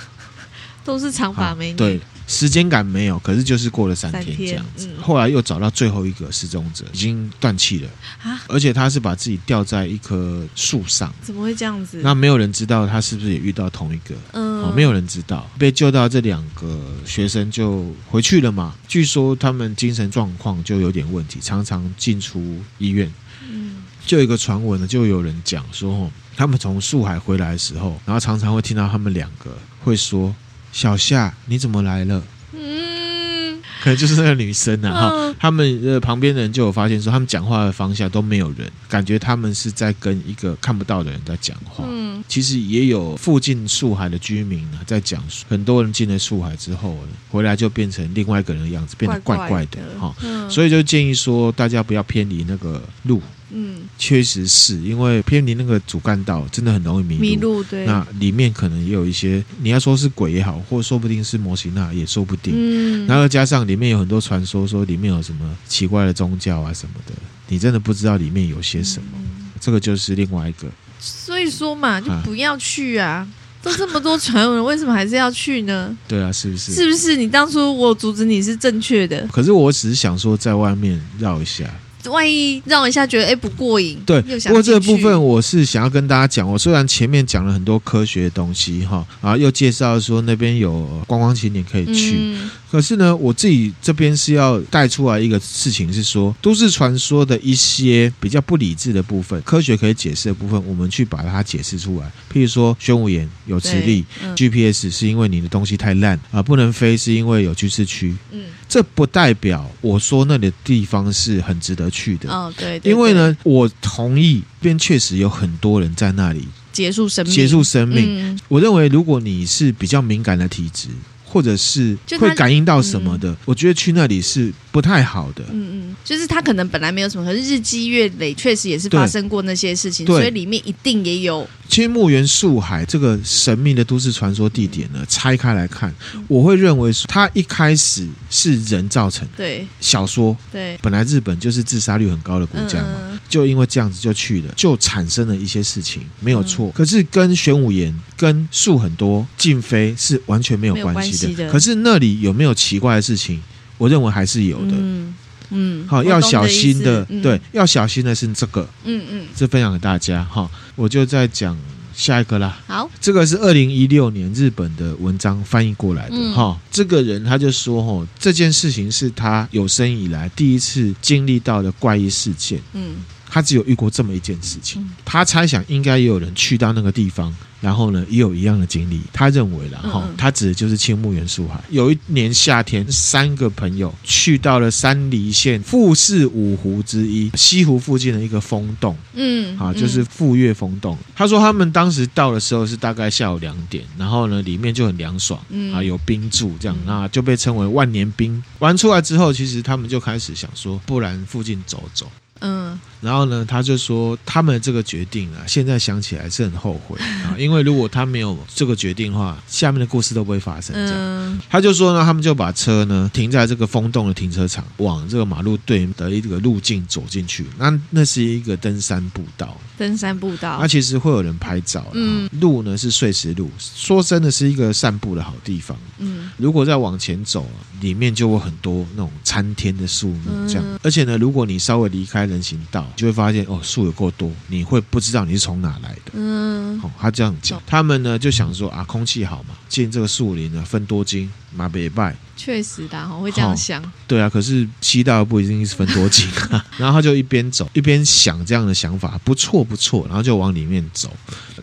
[laughs] 都是长发美女，对。时间感没有，可是就是过了三天这样子。嗯、后来又找到最后一个失踪者，已经断气了，啊、而且他是把自己吊在一棵树上。怎么会这样子？那没有人知道他是不是也遇到同一个？嗯、哦，没有人知道。被救到这两个学生就回去了嘛。据说他们精神状况就有点问题，常常进出医院。嗯，就有一个传闻呢，就有人讲说，他们从树海回来的时候，然后常常会听到他们两个会说。小夏，你怎么来了？嗯，可能就是那个女生啊。哈、嗯，他们的旁边的人就有发现说，他们讲话的方向都没有人，感觉他们是在跟一个看不到的人在讲话。嗯，其实也有附近树海的居民呢，在讲很多人进了树海之后，回来就变成另外一个人的样子，变得怪怪的。哈，嗯、所以就建议说，大家不要偏离那个路。嗯，确实是因为偏离那个主干道，真的很容易迷路。迷路，对。那里面可能也有一些，你要说是鬼也好，或说不定是模型啊，也说不定。嗯。然后加上里面有很多传说，说里面有什么奇怪的宗教啊什么的，你真的不知道里面有些什么。嗯、这个就是另外一个。所以说嘛，就不要去啊！啊都这么多传闻，为什么还是要去呢？对啊，是不是？是不是你当初我阻止你是正确的？可是我只是想说，在外面绕一下。万一让我一下觉得哎不过瘾，对，不过这个部分我是想要跟大家讲，我虽然前面讲了很多科学的东西哈，啊，又介绍说那边有观光景点可以去，嗯、可是呢，我自己这边是要带出来一个事情，是说都市传说的一些比较不理智的部分，科学可以解释的部分，我们去把它解释出来。譬如说，玄武岩有磁力、嗯、，GPS 是因为你的东西太烂啊，不能飞是因为有居住区。嗯，这不代表我说那里的地方是很值得去的。哦，对，对，对，因为呢，我同意，边确实有很多人在那里结束生命，结束生命。嗯、我认为，如果你是比较敏感的体质。或者是会感应到什么的，我觉得去那里是不太好的。嗯嗯，就是他可能本来没有什么，可是日积月累，确实也是发生过那些事情，所以里面一定也有。青木原树海这个神秘的都市传说地点呢，拆开来看，我会认为说，它一开始是人造成的。对，小说对，本来日本就是自杀率很高的国家嘛，就因为这样子就去了，就产生了一些事情，没有错。可是跟玄武岩跟树很多禁飞是完全没有关系。可是那里有没有奇怪的事情？我认为还是有的。嗯嗯，好，要小心的，嗯、对，要小心的是这个。嗯嗯，这分享给大家哈。我就再讲下一个啦。好，这个是二零一六年日本的文章翻译过来的哈。嗯、这个人他就说哈，这件事情是他有生以来第一次经历到的怪异事件。嗯。他只有遇过这么一件事情，他猜想应该也有人去到那个地方，然后呢也有一样的经历。他认为了哈，他指的就是青木原树海。有一年夏天，三个朋友去到了山梨县富士五湖之一西湖附近的一个风洞，嗯，啊，就是富岳风洞。他说他们当时到的时候是大概下午两点，然后呢里面就很凉爽，啊，有冰柱这样，那就被称为万年冰。玩出来之后，其实他们就开始想说，不然附近走走。嗯，然后呢，他就说他们这个决定啊，现在想起来是很后悔啊，[laughs] 因为如果他没有这个决定的话，下面的故事都不会发生。这样，嗯、他就说呢，他们就把车呢停在这个风洞的停车场，往这个马路对的一个路径走进去。那那是一个登山步道，登山步道，那其实会有人拍照。嗯，路呢是碎石路，说真的是一个散步的好地方。嗯，如果再往前走，里面就会很多那种参天的树木这样，嗯、而且呢，如果你稍微离开。人行道就会发现哦，树有够多，你会不知道你是从哪来的。嗯，哦，他这样讲，他们呢就想说啊，空气好嘛，进这个树林呢，分多金，马北拜。确实的，我会这样想。哦。对啊，可是七大不一定是分多金啊。[laughs] 然后他就一边走一边想这样的想法，不错不错，然后就往里面走。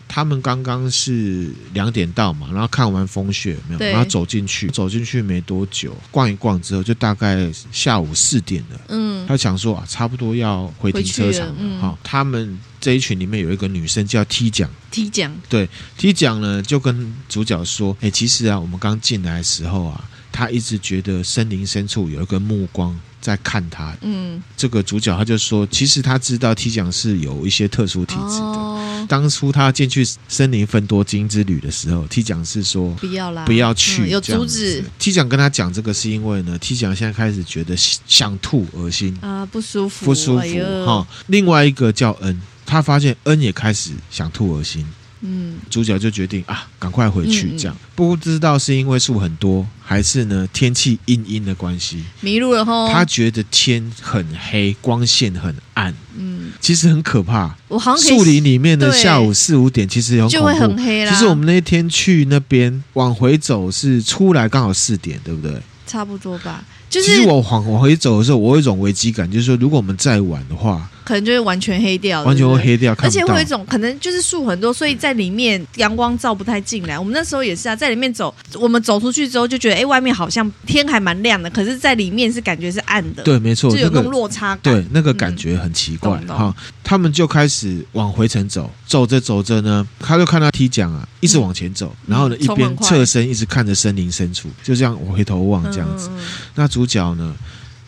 他们刚刚是两点到嘛，然后看完风雪没有，然后走进去，走进去没多久，逛一逛之后，就大概下午四点了。嗯，他想说啊，差不多要回停车场了。嗯，好，他们这一群里面有一个女生叫 T 奖，T 奖，对，T 奖呢就跟主角说，哎，其实啊，我们刚进来的时候啊。他一直觉得森林深处有一个目光在看他。嗯，这个主角他就说，其实他知道 T 酱是有一些特殊体质的。哦、当初他进去森林分多金之旅的时候，T 酱是说不要啦，不要去，嗯、有阻止。T 酱跟他讲这个是因为呢，T 酱现在开始觉得想吐、恶心啊，不舒服，不舒服。哈、另外一个叫恩，他发现恩也开始想吐、恶心。嗯，主角就决定啊，赶快回去。这样、不知道是因为树很多，还是呢天气阴阴的关系，迷路了吼。他觉得天很黑，光线很暗。嗯，其实很可怕。我好像树林里面的下午四五点，其实有就会很黑啦。其实我们那天去那边往回走是出来刚好四点，对不对？差不多吧。就是、其实我往往回走的时候，我有一种危机感，就是说如果我们再晚的话。可能就会完全黑掉，完全会黑掉，而且会有一种可能就是树很多，所以在里面阳光照不太进来。我们那时候也是啊，在里面走，我们走出去之后就觉得，哎，外面好像天还蛮亮的，可是在里面是感觉是暗的。对，没错，就有那种落差感。对，那个感觉很奇怪哈。他们就开始往回程走，走着走着呢，他就看到 T 酱啊，一直往前走，然后呢一边侧身一直看着森林深处，就这样回头望这样子。那主角呢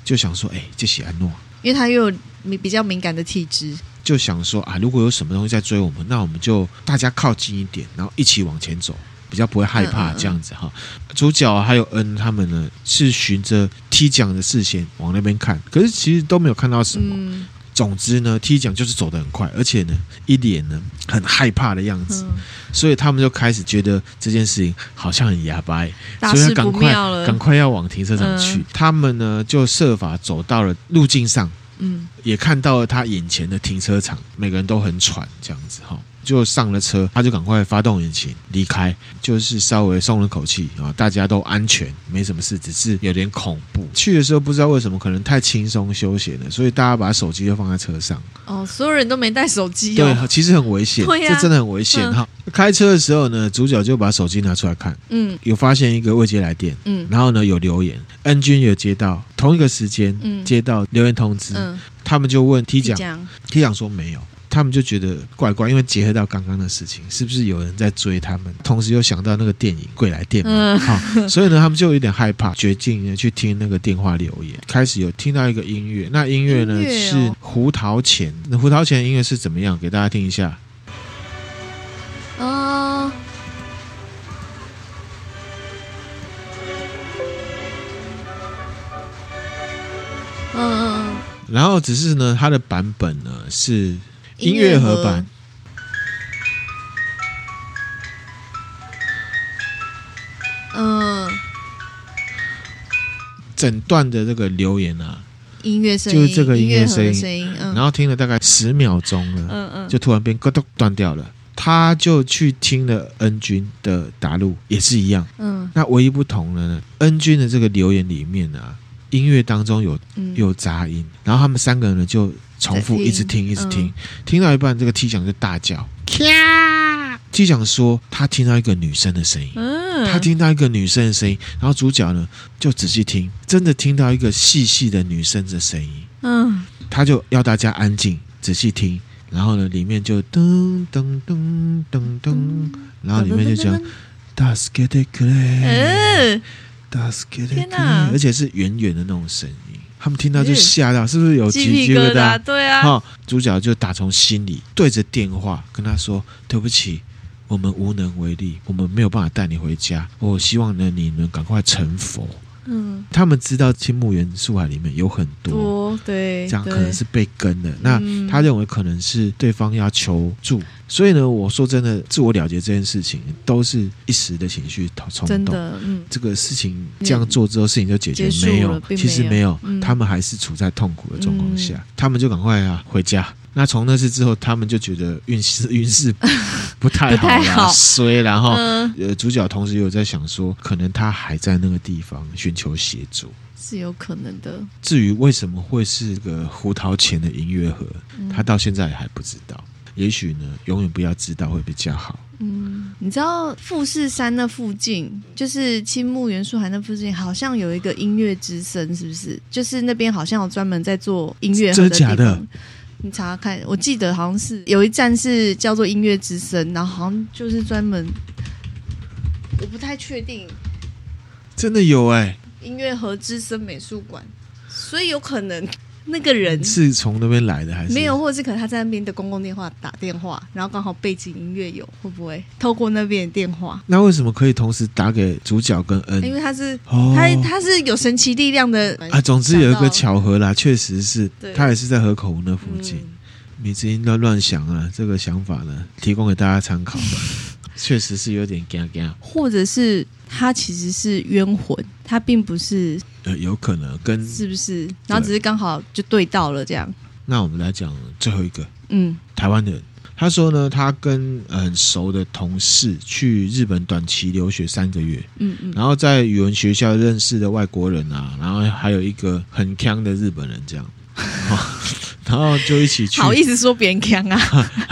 就想说，哎，这是安诺，因为他又有比较敏感的体质。就想说啊，如果有什么东西在追我们，那我们就大家靠近一点，然后一起往前走，比较不会害怕这样子哈。嗯嗯嗯，主角还有恩他们呢，是循着踢奖的视线往那边看，可是其实都没有看到什么。嗯、总之呢，T 奖就是走得很快，而且呢，一脸呢很害怕的样子，嗯、所以他们就开始觉得这件事情好像很哑巴，所以赶快赶快要往停车场去。嗯、他们呢就设法走到了路径上。嗯，也看到了他眼前的停车场，每个人都很喘，这样子哈。就上了车，他就赶快发动引擎离开，就是稍微松了口气啊，大家都安全，没什么事，只是有点恐怖。去的时候不知道为什么，可能太轻松休闲了，所以大家把手机都放在车上。哦，所有人都没带手机，对，其实很危险，这真的很危险哈。开车的时候呢，主角就把手机拿出来看，嗯，有发现一个未接来电，嗯，然后呢有留言，N 君有接到同一个时间，嗯，接到留言通知，嗯，他们就问 T 奖，T 奖说没有，他们就觉得怪怪，因为结合到刚刚的事情，是不是有人在追他们？同时又想到那个电影《鬼来电》嘛，好，所以呢，他们就有点害怕，决定去听那个电话留言，开始有听到一个音乐，那音乐呢是胡桃钳，那胡桃钳音乐是怎么样？给大家听一下。嗯嗯嗯然后只是呢，它的版本呢是音乐盒版。嗯，整段的这个留言啊，音乐声音就是这个音乐声音，声音嗯、然后听了大概十秒钟了，嗯嗯，就突然变咯噔断掉了。他就去听了恩君的答录，也是一样，嗯，那唯一不同的呢恩君的这个留言里面啊。音乐当中有有杂音，嗯、然后他们三个人呢就重复一直听，一直听，嗯、听到一半，这个 T 奖就大叫，咔！T 奖说他听到一个女生的声音，嗯、他听到一个女生的声音，然后主角呢就仔细听，真的听到一个细细的女生的声音，嗯，他就要大家安静，仔细听，然后呢里面就噔噔噔噔噔，然后里面就讲，Das geht gleich 天哪！而且是远远的那种声音，他们听到就吓到，是不是有鸡皮疙瘩？对啊，哈主角就打从心里对着电话跟他说：“对不起，我们无能为力，我们没有办法带你回家。我希望呢，你能赶快成佛。”嗯，他们知道青木原树海里面有很多，对，这样可能是被跟的。那他认为可能是对方要求助。所以呢，我说真的，自我了结这件事情都是一时的情绪冲动。真的，嗯，这个事情这样做之后，事情就解决没有？其实没有，他们还是处在痛苦的状况下，他们就赶快啊回家。那从那次之后，他们就觉得运势 [laughs] 运势不太好了，衰。然后呃，主角同时有在想说，可能他还在那个地方寻求协助，是有可能的。至于为什么会是个胡桃钳的音乐盒，他到现在还不知道。也许呢，永远不要知道会比较好。嗯，你知道富士山那附近，就是青木原树海那附近，好像有一个音乐之声，是不是？就是那边好像有专门在做音乐，真的假的？你查查看，我记得好像是有一站是叫做音乐之声，然后好像就是专门，我不太确定。真的有哎、欸，音乐和之声美术馆，所以有可能。那个人是从那边来的还是没有，或者是可能他在那边的公共电话打电话，然后刚好背景音乐有，会不会透过那边的电话？那为什么可以同时打给主角跟恩？因为他是、哦、他他是有神奇力量的啊。总之有一个巧合啦，确实是他也是在河口湖那附近。米之音乱乱想啊，这个想法呢，提供给大家参考。[laughs] 确实是有点尴尬，或者是他其实是冤魂，他并不是呃，有可能跟是不是？然后只是刚好就对到了这样。那我们来讲最后一个，嗯，台湾的人，他说呢，他跟很熟的同事去日本短期留学三个月，嗯嗯，然后在语文学校认识的外国人啊，然后还有一个很强的日本人这样。[laughs] [laughs] 然后就一起去，好意思说别人强啊？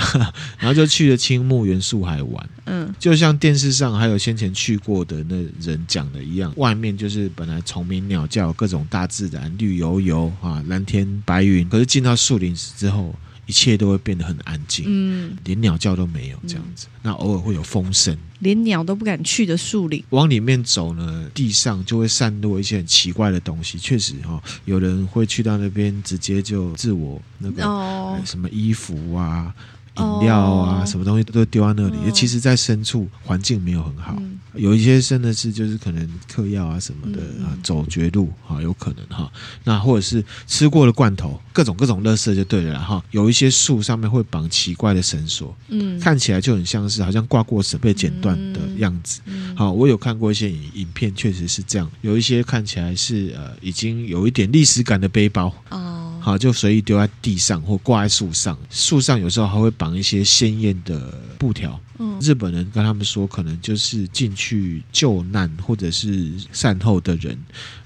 [laughs] 然后就去了青木原树海玩，嗯，就像电视上还有先前去过的那人讲的一样，外面就是本来虫鸣鸟叫，各种大自然绿油油啊，蓝天白云，可是进到树林之后。一切都会变得很安静，嗯，连鸟叫都没有这样子。嗯、那偶尔会有风声，连鸟都不敢去的树林。往里面走呢，地上就会散落一些很奇怪的东西。确实哈、哦，有人会去到那边直接就自我那个、哦哎、什么衣服啊。饮料啊，什么东西都丢在那里。哦、其实，在深处环境没有很好，嗯、有一些真的是就是可能嗑药啊什么的啊，嗯、走绝路啊，有可能哈。那或者是吃过的罐头，各种各种垃圾就对了哈。有一些树上面会绑奇怪的绳索，嗯，看起来就很像是好像挂过绳被剪断的样子。好、嗯，我有看过一些影影片，确实是这样。有一些看起来是呃已经有一点历史感的背包哦。好，就随意丢在地上或挂在树上，树上有时候还会绑一些鲜艳的布条。嗯，日本人跟他们说，可能就是进去救难或者是善后的人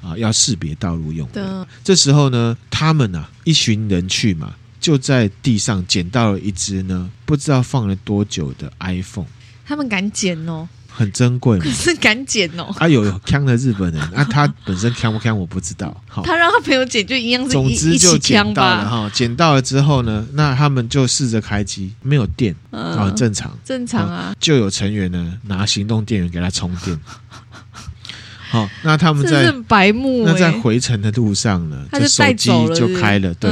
啊，要识别道路用的。这时候呢，他们啊一群人去嘛，就在地上捡到了一只呢，不知道放了多久的 iPhone。他们敢捡哦。很珍贵，可是敢捡哦。啊，有锵的日本人，啊，他本身锵不锵我不知道。[laughs] 好，他让他朋友捡就一样是，总之就捡到了哈。捡到了之后呢，那他们就试着开机，没有电啊，正常，正常啊。就有成员呢拿行动电源给他充电。好，那他们在白目，那在回程的路上呢，就手机就开了，对，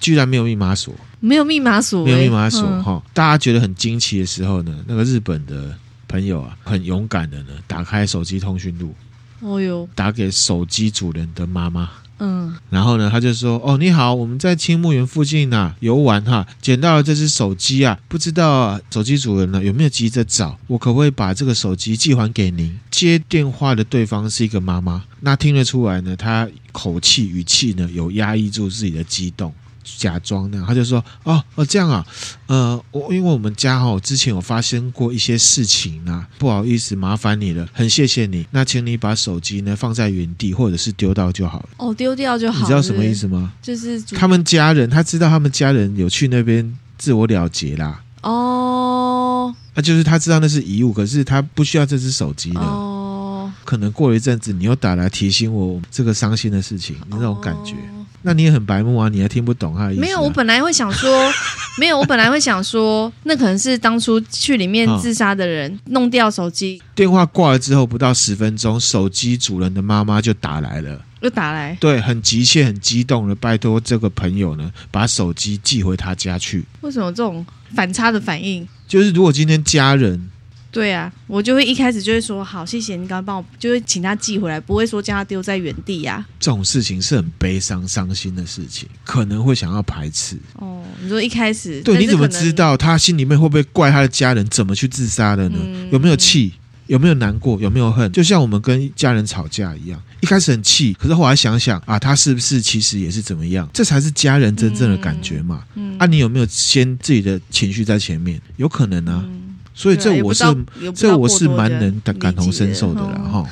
居然没有密码锁，没有密码锁，没有密码锁哈。大家觉得很惊奇的时候呢，那个日本的。朋友啊，很勇敢的呢，打开手机通讯录，哦哟，打给手机主人的妈妈，嗯，然后呢，他就说：“哦，你好，我们在青木园附近啊游玩哈，捡到了这只手机啊，不知道啊，手机主人呢有没有急着找？我可不可以把这个手机寄还给您？”接电话的对方是一个妈妈，那听得出来呢，她口气语气呢有压抑住自己的激动。假装那样，他就说：“哦哦，这样啊，呃，我因为我们家哈之前有发生过一些事情啊，不好意思麻烦你了，很谢谢你。那请你把手机呢放在原地，或者是丢掉就好了。哦，丢掉就好。你知道什么意思吗？就是他们家人，他知道他们家人有去那边自我了结啦。哦，那就是他知道那是遗物，可是他不需要这只手机的。哦，可能过了一阵子，你又打来提醒我这个伤心的事情，那种感觉。”那你也很白目啊，你还听不懂他的意思啊？没有，我本来会想说，[laughs] 没有，我本来会想说，那可能是当初去里面自杀的人弄掉手机。电话挂了之后，不到十分钟，手机主人的妈妈就打来了，又打来，对，很急切、很激动的拜托这个朋友呢，把手机寄回他家去。为什么这种反差的反应？就是如果今天家人。对啊，我就会一开始就会说好，谢谢你刚刚帮我，就会请他寄回来，不会说将他丢在原地呀、啊。这种事情是很悲伤、伤心的事情，可能会想要排斥。哦，你说一开始，对，你怎么知道他心里面会不会怪他的家人怎么去自杀的呢？嗯、有没有气？有没有难过？有没有恨？就像我们跟家人吵架一样，一开始很气，可是后来想想啊，他是不是其实也是怎么样？这才是家人真正的感觉嘛。嗯，嗯啊，你有没有先自己的情绪在前面？有可能啊。嗯所以这我是这我是蛮能感感同身受的了哈。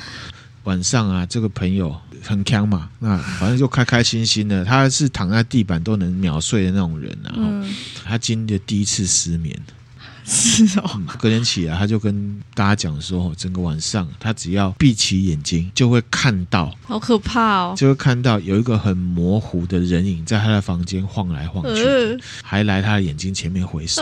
晚上啊，这个朋友很强嘛，那反正就开开心心的。他是躺在地板都能秒睡的那种人，然后他经历了第一次失眠，是哦。隔天起来，他就跟大家讲说，整个晚上他只要闭起眼睛，就会看到，好可怕哦，就会看到有一个很模糊的人影在他的房间晃来晃去，还来他的眼睛前面挥手。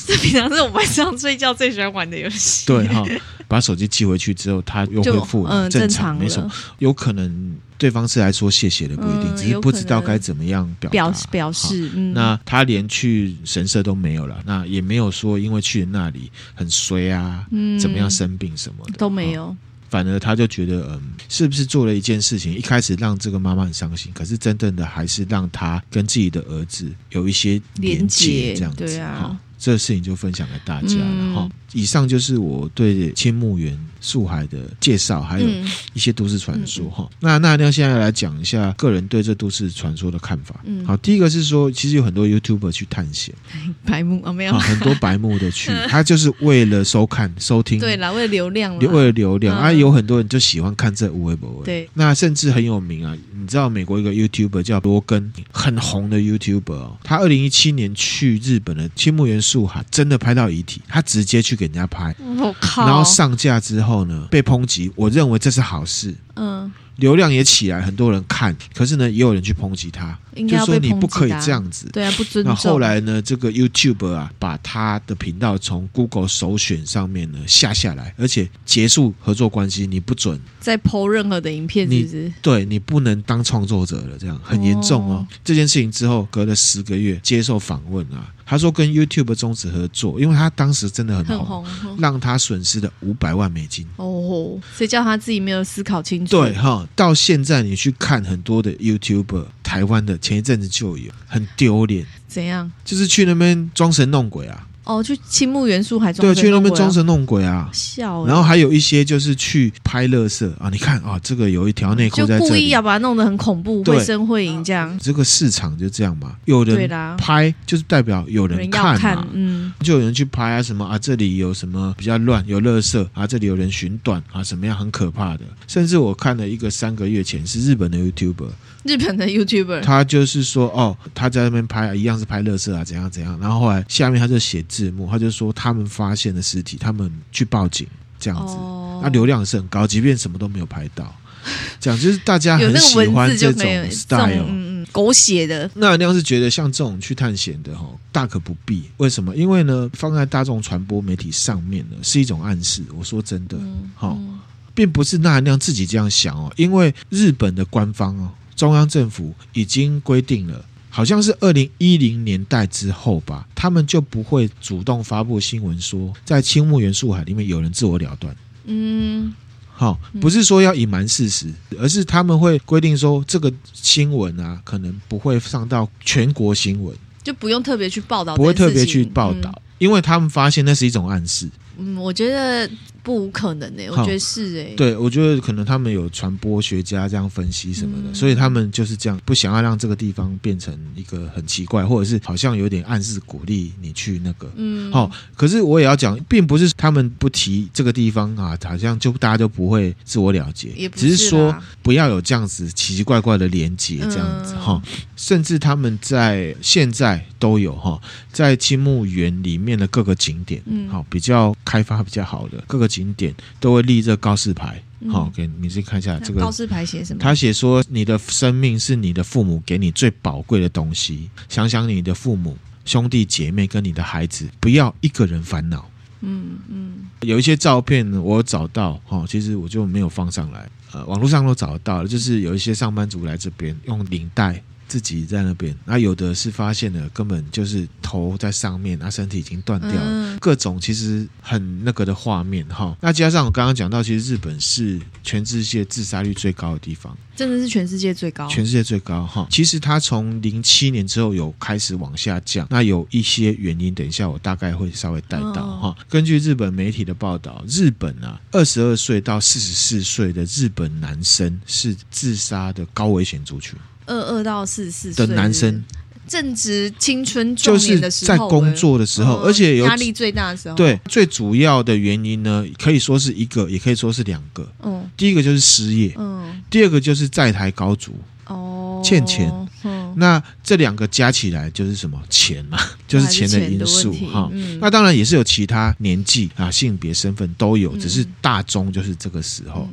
[laughs] 这平常是我晚上睡觉最喜欢玩的游戏。对哈，把手机寄回去之后，他又恢复了正常，没什么。有可能对方是来说谢谢的，不一定，只是不知道该怎么样表表表示。那他连去神社都没有了，那也没有说因为去那里很衰啊，怎么样生病什么的都没有。反而他就觉得，嗯，是不是做了一件事情，一开始让这个妈妈很伤心，可是真正的还是让他跟自己的儿子有一些连接，这样子。对啊。这个事情就分享给大家了哈。以上就是我对青木原树海的介绍，还有一些都市传说哈、嗯。那那那现在来讲一下个人对这都市传说的看法。嗯，好，第一个是说，其实有很多 YouTuber 去探险，[laughs] 白目啊、哦、没有，很多白目的去，[laughs] 他就是为了收看、收听，对啦，为了流量，为了流量、嗯、啊，有很多人就喜欢看这无微博。对，那甚至很有名啊，你知道美国一个 YouTuber 叫罗根，很红的 YouTuber 哦，他二零一七年去日本的青木原树海，真的拍到遗体，他直接去给人家拍。我靠！然后上架之后呢，被抨击。我认为这是好事。嗯。流量也起来，很多人看，可是呢，也有人去抨击他，就说你不可以这样子，对啊，不尊重。那后来呢，这个 YouTube 啊，把他的频道从 Google 首选上面呢下下来，而且结束合作关系，你不准再 po 任何的影片是不是，你对你不能当创作者了，这样很严重哦。这件事情之后，隔了十个月接受访问啊，他说跟 YouTube 终止合作，因为他当时真的很红，很红，让他损失了五百万美金。哦，谁叫他自己没有思考清楚？对哈。到现在，你去看很多的 YouTuber，台湾的前一阵子就有很丢脸。怎样？就是去那边装神弄鬼啊！哦，去青木元素还装对，去那边装神弄鬼啊，笑。然后还有一些就是去拍乐色啊，你看啊，这个有一条内裤在就故意要把它弄得很恐怖，绘声绘影这样。这个市场就这样嘛，有人拍就是代表有人看嘛，嗯，就有人去拍啊什么啊，这里有什么比较乱，有乐色啊，这里有人寻短啊，什么样很可怕的。甚至我看了一个三个月前是日本的 YouTuber。日本的 YouTuber，他就是说，哦，他在那边拍，一样是拍乐色啊，怎样怎样。然后后来下面他就写字幕，他就说他们发现了尸体，他们去报警，这样子，那、哦、流量是很高，即便什么都没有拍到，这样就是大家很喜欢这种 style，嗯嗯，狗血的。那亮是觉得像这种去探险的哈，大可不必。为什么？因为呢，放在大众传播媒体上面呢，是一种暗示。我说真的，好、嗯，并不是那亮自己这样想哦，因为日本的官方哦。中央政府已经规定了，好像是二零一零年代之后吧，他们就不会主动发布新闻说在青木原树海里面有人自我了断。嗯，好，不是说要隐瞒事实，而是他们会规定说这个新闻啊，可能不会上到全国新闻，就不用特别去报道，不会特别去报道，嗯，因为他们发现那是一种暗示。嗯，我觉得。不无可能呢、欸，我觉得是哎、欸。对，我觉得可能他们有传播学家这样分析什么的、嗯，所以他们就是这样，不想要让这个地方变成一个很奇怪，或者是好像有点暗示鼓励你去那个。嗯。好、哦，可是我也要讲，并不是他们不提这个地方啊，好像就大家都不会自我了结，也不是，只是说不要有这样子奇奇怪怪的连接这样子哈、嗯哦。甚至他们在现在都有哈、哦，在青木园里面的各个景点，嗯，好，比较开发比较好的各个。景点都会立这告示牌，好、嗯，给你自己看一下这个告示牌写什么？他写说：“你的生命是你的父母给你最宝贵的东西，想想你的父母、兄弟姐妹跟你的孩子，不要一个人烦恼。”嗯嗯，有一些照片，我找到哈，其实我就没有放上来，呃，网络上都找得到了，就是有一些上班族来这边用领带。自己在那边，那有的是发现了，根本就是头在上面，那身体已经断掉了，嗯，各种其实很那个的画面哈。那加上我刚刚讲到，其实日本是全世界自杀率最高的地方，真的是全世界最高，全世界最高哈。其实它从零七年之后有开始往下降，那有一些原因，等一下我大概会稍微带到哈，哦。根据日本媒体的报道，日本啊，二十二岁到四十四岁的日本男生是自杀的高危险族群。二二到四十四岁的男生，正值青春壮年的时候，就是在工作的时候，而且有压力最大的时候。对，最主要的原因呢，可以说是一个，也可以说是两个。嗯，第一个就是失业，嗯，第二个就是债台高筑，哦，欠钱。嗯，那这两个加起来就是什么钱嘛？[laughs] 就是钱的因素哈。那当然也是有其他年纪啊、性别、身份都有，只是大宗就是这个时候。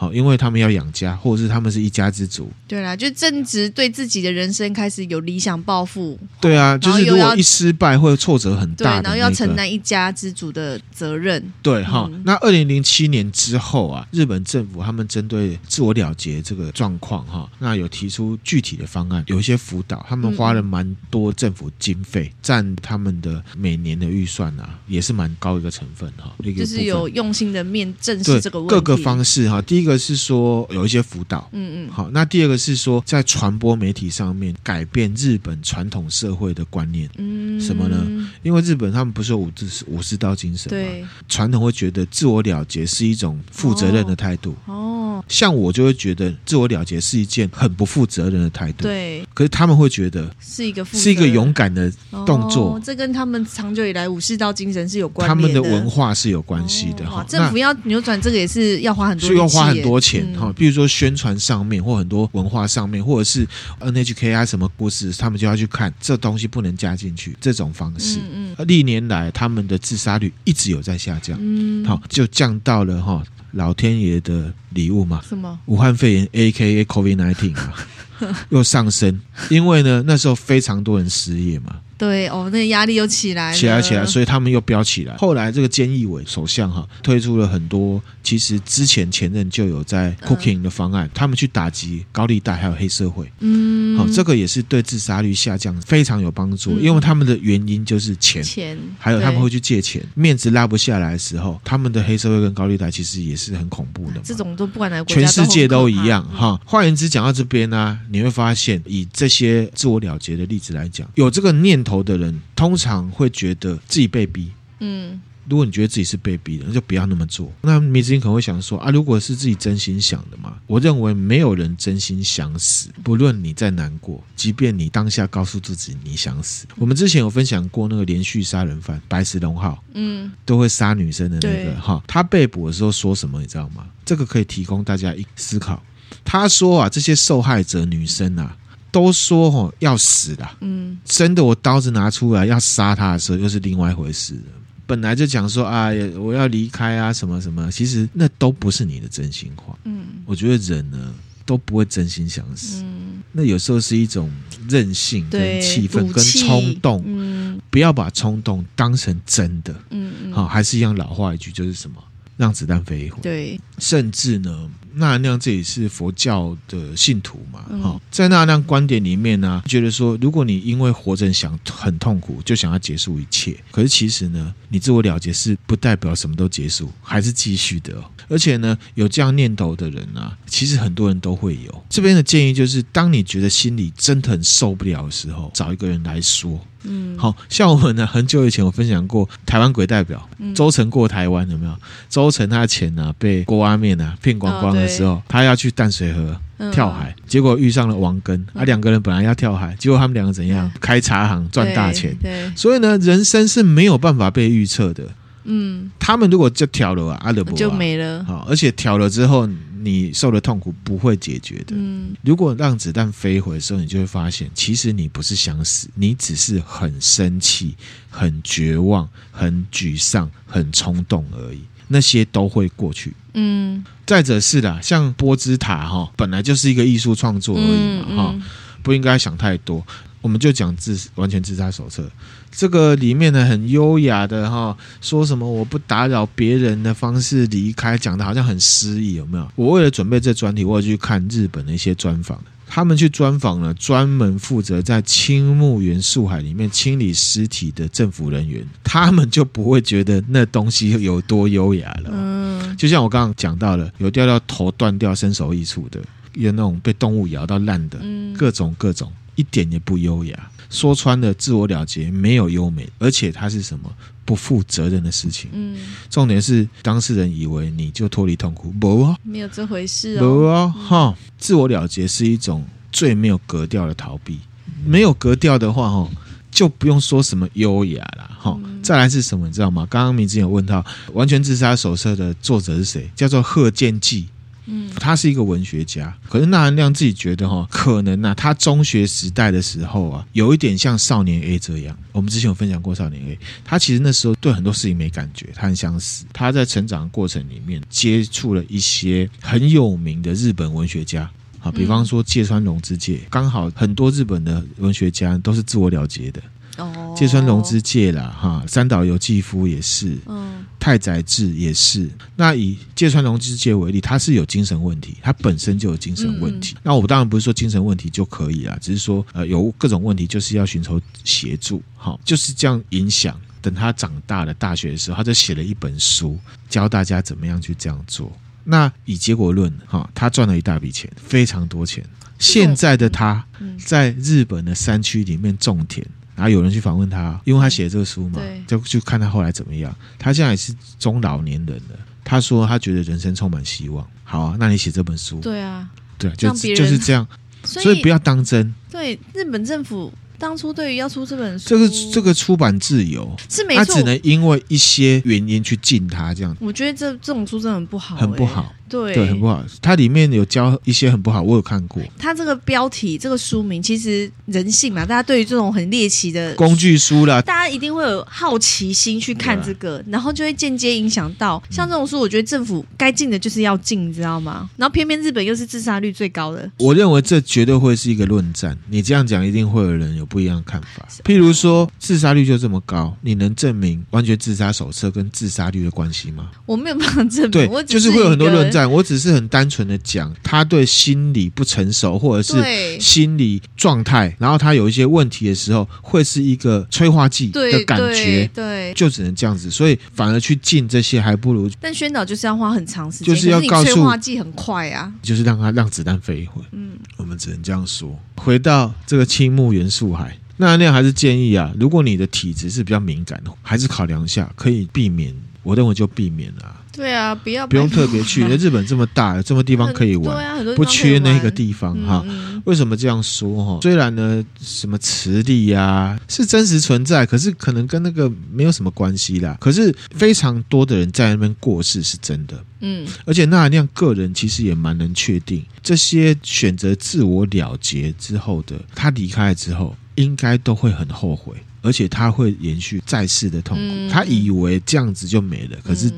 好，因为他们要养家，或者是他们是一家之主。对啦，就正值对自己的人生开始有理想抱负。对啊，就是如果一失败会挫折很大，那个，然后要承担一家之主的责任。对哈，嗯，那二零零七年之后啊，日本政府他们针对自我了结这个状况哈，那有提出具体的方案，有一些辅导，他们花了蛮多政府经费，占、嗯、他们的每年的预算啊，也是蛮高一个成分哈。就是有用心的面正视这个问题，各个方式哈，第一个。一个是说有一些辅导，嗯嗯，好。那第二个是说在传播媒体上面改变日本传统社会的观念，嗯，什么呢？因为日本他们不是有武士武士道精神嘛，传统会觉得自我了结是一种负责任的态度，哦，像我就会觉得自我了结是一件很不负责任的态度，对。可是他们会觉得是一个是一个勇敢的动作，这跟他们长久以来武士道精神是有关他们的文化是有关系的。哈，政府要扭转这个也是要花很多，需要花很。多钱哈，比如说宣传上面，或很多文化上面，或者是 NHK 啊什么故事，他们就要去看这东西不能加进去这种方式。嗯嗯，历年来他们的自杀率一直有在下降，嗯，好就降到了哈老天爷的礼物嘛，什么？武汉肺炎 AKA COVID-19 啊，[laughs] 又上升，因为呢那时候非常多人失业嘛。对哦，那个压力又起来了，起来起来，所以他们又飙起来。后来这个菅义伟首相哈推出了很多，其实之前前任就有在 cooking 的方案，嗯、他们去打击高利贷还有黑社会。嗯，好，这个也是对自杀率下降非常有帮助，嗯，因为他们的原因就是钱，钱，还有他们会去借钱，面子拉不下来的时候，他们的黑社会跟高利贷其实也是很恐怖的。这种都不管哪个国家，全世界都一样哈。换言之，讲到这边呢，啊，你会发现以这些自我了结的例子来讲，有这个念头。头的人，通常会觉得自己被逼。嗯。如果你觉得自己是被逼的，那就不要那么做。那迷之音可能会想说啊，如果是自己真心想的嘛，我认为没有人真心想死，不论你再难过，即便你当下告诉自己你想死。我们之前有分享过那个连续杀人犯白石龙浩，嗯，都会杀女生的那个哈，他被捕的时候说什么，你知道吗？这个可以提供大家一思考。他说啊，这些受害者女生啊，都说哦要死了，嗯，真的我刀子拿出来要杀他的时候，又是另外一回事了。本来就讲说啊，我要离开啊，什么什么，其实那都不是你的真心话。嗯，我觉得人呢都不会真心想死。嗯，那有时候是一种任性、跟气愤、跟冲动。嗯，不要把冲动当成真的。嗯，好，还是一样老话一句，就是什么，让子弹飞一会。对，甚至呢。纳兰亮这也是佛教的信徒嘛，哈、嗯，在纳兰亮观点里面呢，觉得说，如果你因为活着想很痛苦，就想要结束一切，可是其实呢，你自我了结是不代表什么都结束，还是继续的。而且呢，有这样念头的人啊，其实很多人都会有。这边的建议就是，当你觉得心里真的很受不了的时候，找一个人来说。嗯，好像我们呢，很久以前我分享过台湾鬼代表周成过台湾有没有？周成他的钱呢被郭阿面呢骗光光的时候，他要去淡水河跳海，结果遇上了王根啊，两个人本来要跳海，结果他们两个怎样开茶行赚大钱？对，所以呢，人生是没有办法被预测的。嗯，他们如果就跳了啊，阿德伯就没了。好，而且跳了之后。你受的痛苦不会解决的。嗯，如果让子弹飞回的时候，你就会发现，其实你不是想死，你只是很生气、很绝望、很沮丧、很冲动而已。那些都会过去。嗯，再者是啦，像波兹塔哈，本来就是一个艺术创作而已嘛，哈、嗯，不应该想太多。我们就讲自完全自杀手册，这个里面呢，很优雅的哈，说什么我不打扰别人的方式离开，讲的好像很诗意，有没有？我为了准备这专题，我有去看日本的一些专访，他们去专访了专门负责在青木原树海里面清理尸体的政府人员，他们就不会觉得那东西有多优雅了。嗯，就像我刚刚讲到了，有掉到头断掉、身首异处的，有那种被动物咬到烂的，各种各种。一点也不优雅，说穿了，自我了结没有优美，而且它是什么不负责任的事情。嗯，重点是当事人以为你就脱离痛苦，不啊，没有这回事哦。不啊，哈，自我了结是一种最没有格调的逃避。没有格调的话，哈，就不用说什么优雅了，哈。再来是什么，你知道吗？刚刚明之前有问到《完全自杀手册》的作者是谁？叫做贺建季。嗯，他是一个文学家，可是纳兰亮自己觉得哈，可能啊，他中学时代的时候啊，有一点像少年 A 这样。我们之前有分享过少年 A，他其实那时候对很多事情没感觉，他很想死。他在成长的过程里面接触了一些很有名的日本文学家，啊，比方说芥川龙之介，刚好很多日本的文学家都是自我了结的。哦，芥川龙之介啦，哈，三岛由纪夫也是，嗯，太宰治也是。那以芥川龙之介为例，他是有精神问题，他本身就有精神问题。那我当然不是说精神问题就可以啊，只是说呃有各种问题，就是要寻求协助。好，就是这样影响。等他长大了，大学的时候，他就写了一本书，教大家怎么样去这样做。那以结果论，哈，他赚了一大笔钱，非常多钱。现在的他在日本的山区里面种田。然后有人去访问他，因为他写这个书嘛，就就看他后来怎么样。他现在也是中老年人了。他说他觉得人生充满希望。好啊，那你写这本书，对啊，对，就就是这样。所以不要当真。对，日本政府当初对于要出这本书，这个这个出版自由是没错，他只能因为一些原因去禁他这样。我觉得这这种书真的很不好，很不好。对，对，很不好。它里面有教一些很不好，我有看过。它这个标题、这个书名，其实人性嘛，大家对于这种很猎奇的工具书啦，大家一定会有好奇心去看这个，然后就会间接影响到像这种书。我觉得政府该禁的就是要禁，你知道吗？然后偏偏日本又是自杀率最高的。我认为这绝对会是一个论战。你这样讲，一定会有人有不一样的看法。譬如说，自杀率就这么高，你能证明完全自杀手册跟自杀率的关系吗？我没有办法证明。对，就是会有很多论战。我只是很单。纯的讲，他对心理不成熟，或者是心理状态，然后他有一些问题的时候，会是一个催化剂的感觉，对，对，就只能这样子，所以反而去进这些，还不如。但宣导就是要花很长时间，就是要告诉催化剂很快啊，就是让他让子弹飞一会。嗯，我们只能这样说。回到这个青木元素海。那那样还是建议啊，如果你的体质是比较敏感的，还是考量一下，可以避免。我认为就避免了。对啊，不要不用特别去。[laughs] 日本这么大，有这么地方可以玩，对啊，很多不缺那个地方哈。嗯、为什么这样说哈？虽然呢，什么磁力呀、啊、是真实存在，可是可能跟那个没有什么关系啦。可是非常多的人在那边过世是真的，嗯，而且纳兰个人其实也蛮能确定，这些选择自我了结之后的，他离开了之后，应该都会很后悔。而且他会延续在世的痛苦，嗯、他以为这样子就没了，可是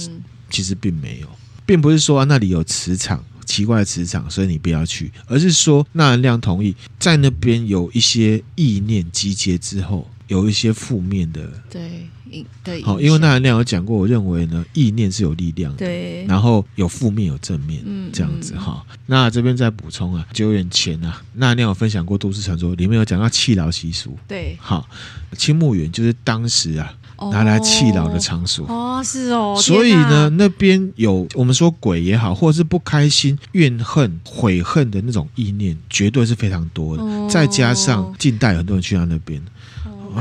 其实并没有，并不是说、啊、那里有磁场，奇怪的磁场，所以你不要去，而是说纳兰亮同意在那边有一些意念集结之后，有一些负面的对。对，好，因为纳兰亮有讲过，我认为呢，意念是有力量的，对，然后有负面有正面，嗯，这样子哈。那这边再补充啊，久远前啊，纳兰亮有分享过都市传说，里面有讲到弃老习俗，对，好，青木原就是当时啊拿来弃老的场所，哦，是哦，所以呢，那边有我们说鬼也好，或者是不开心、怨恨、悔恨的那种意念，绝对是非常多的。再加上近代很多人去到那边。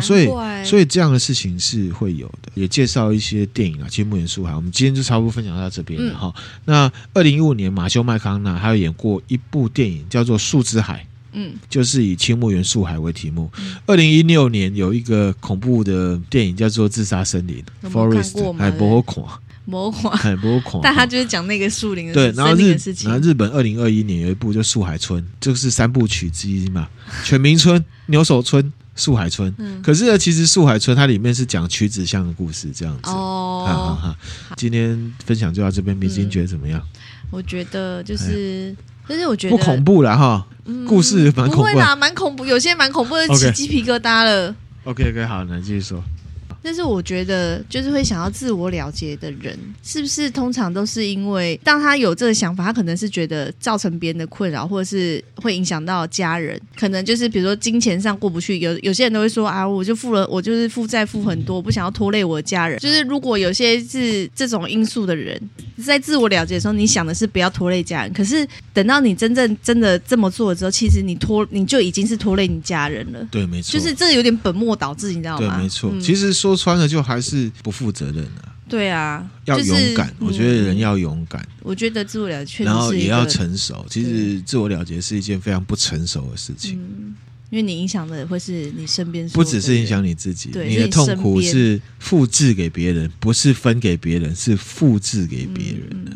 所以，所以这样的事情是会有的。也介绍一些电影啊，其实木原树海。我们今天就差不多分享到这边了哈。嗯、那二零一五年，马修麦康纳还有演过一部电影，叫做《树之海》，嗯，就是以青木原树海为题目。二零一六年有一个恐怖的电影叫做《自杀森林》，Forest，还不好看，魔幻，还不好看。但他就是讲那个树林的对，然后日，然后日本二零二一年有一部就《树海村》，这个是三部曲之一嘛，犬鸣村、牛首村。树海村，嗯、可是呢，其实树海村它里面是讲曲子巷的故事，这样子。哦，好好好，今天分享就到这边，明星觉得怎么样？我觉得就是，但是我觉得不恐怖了哈，嗯、故事蛮恐怖，不会啦，蛮恐怖，有些蛮恐怖的，起鸡皮疙瘩了。OK OK，好，那继续说。但是我觉得，就是会想要自我了结的人，是不是通常都是因为，当他有这个想法，他可能是觉得造成别人的困扰，或者是会影响到家人，可能就是比如说金钱上过不去。有有些人都会说啊，我就付了，我就是负债负很多，我不想要拖累我的家人。就是如果有些是这种因素的人，在自我了结的时候，你想的是不要拖累家人，可是等到你真正真的这么做了之后，其实你拖你就已经是拖累你家人了。对，没错，就是这个有点本末倒置，你知道吗？对，没错。嗯、其实说。说穿了就还是不负责任啊！对啊，要勇敢。我觉得人要勇敢。我觉得自我了结，然后也要成熟。其实自我了结是一件非常不成熟的事情，因为你影响的会是你身边，不只是影响你自己，你的痛苦是复制给别人，不是分给别人，是复制给别人的。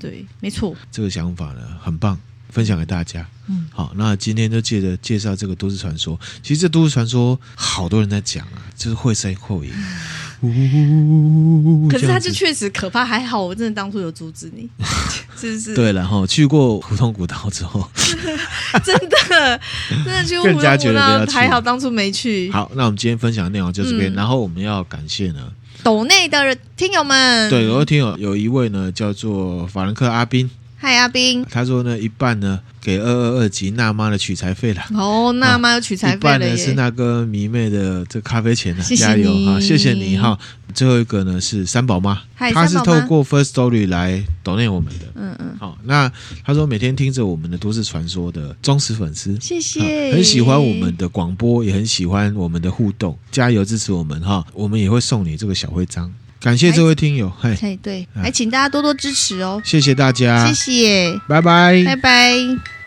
对，没错。这个想法呢，很棒。分享给大家，嗯，好，那今天就借着介绍这个都市传说。其实这都市传说好多人在讲啊，就是会声会影，呜。可是它就确实可怕，还好我真的当初有阻止你，[laughs] 是不是？对，然后去过胡同古道之后，[laughs] 真的真的去过胡同古道，还好当初没去。好，那我们今天分享的内容就这边，嗯、然后我们要感谢呢，斗内的听友们，对，有位听友有一位呢叫做法兰克阿宾。嗨，阿斌，他说呢，一半呢给二二二级娜妈的取材费了。哦，娜妈有取材费了。一半呢是那个迷妹的这咖啡钱呢，加油哈，谢谢你哈。最后一个呢是三宝妈，她是透过 First Story 来 donate 我们的。嗯嗯。好，那他说每天听着我们的都市传说的忠实粉丝，谢谢，很喜欢我们的广播，也很喜欢我们的互动，加油支持我们哈，我们也会送你这个小徽章。感谢这位听友，嘿，对，还请大家多多支持哦，谢谢大家，谢谢，拜拜，拜拜。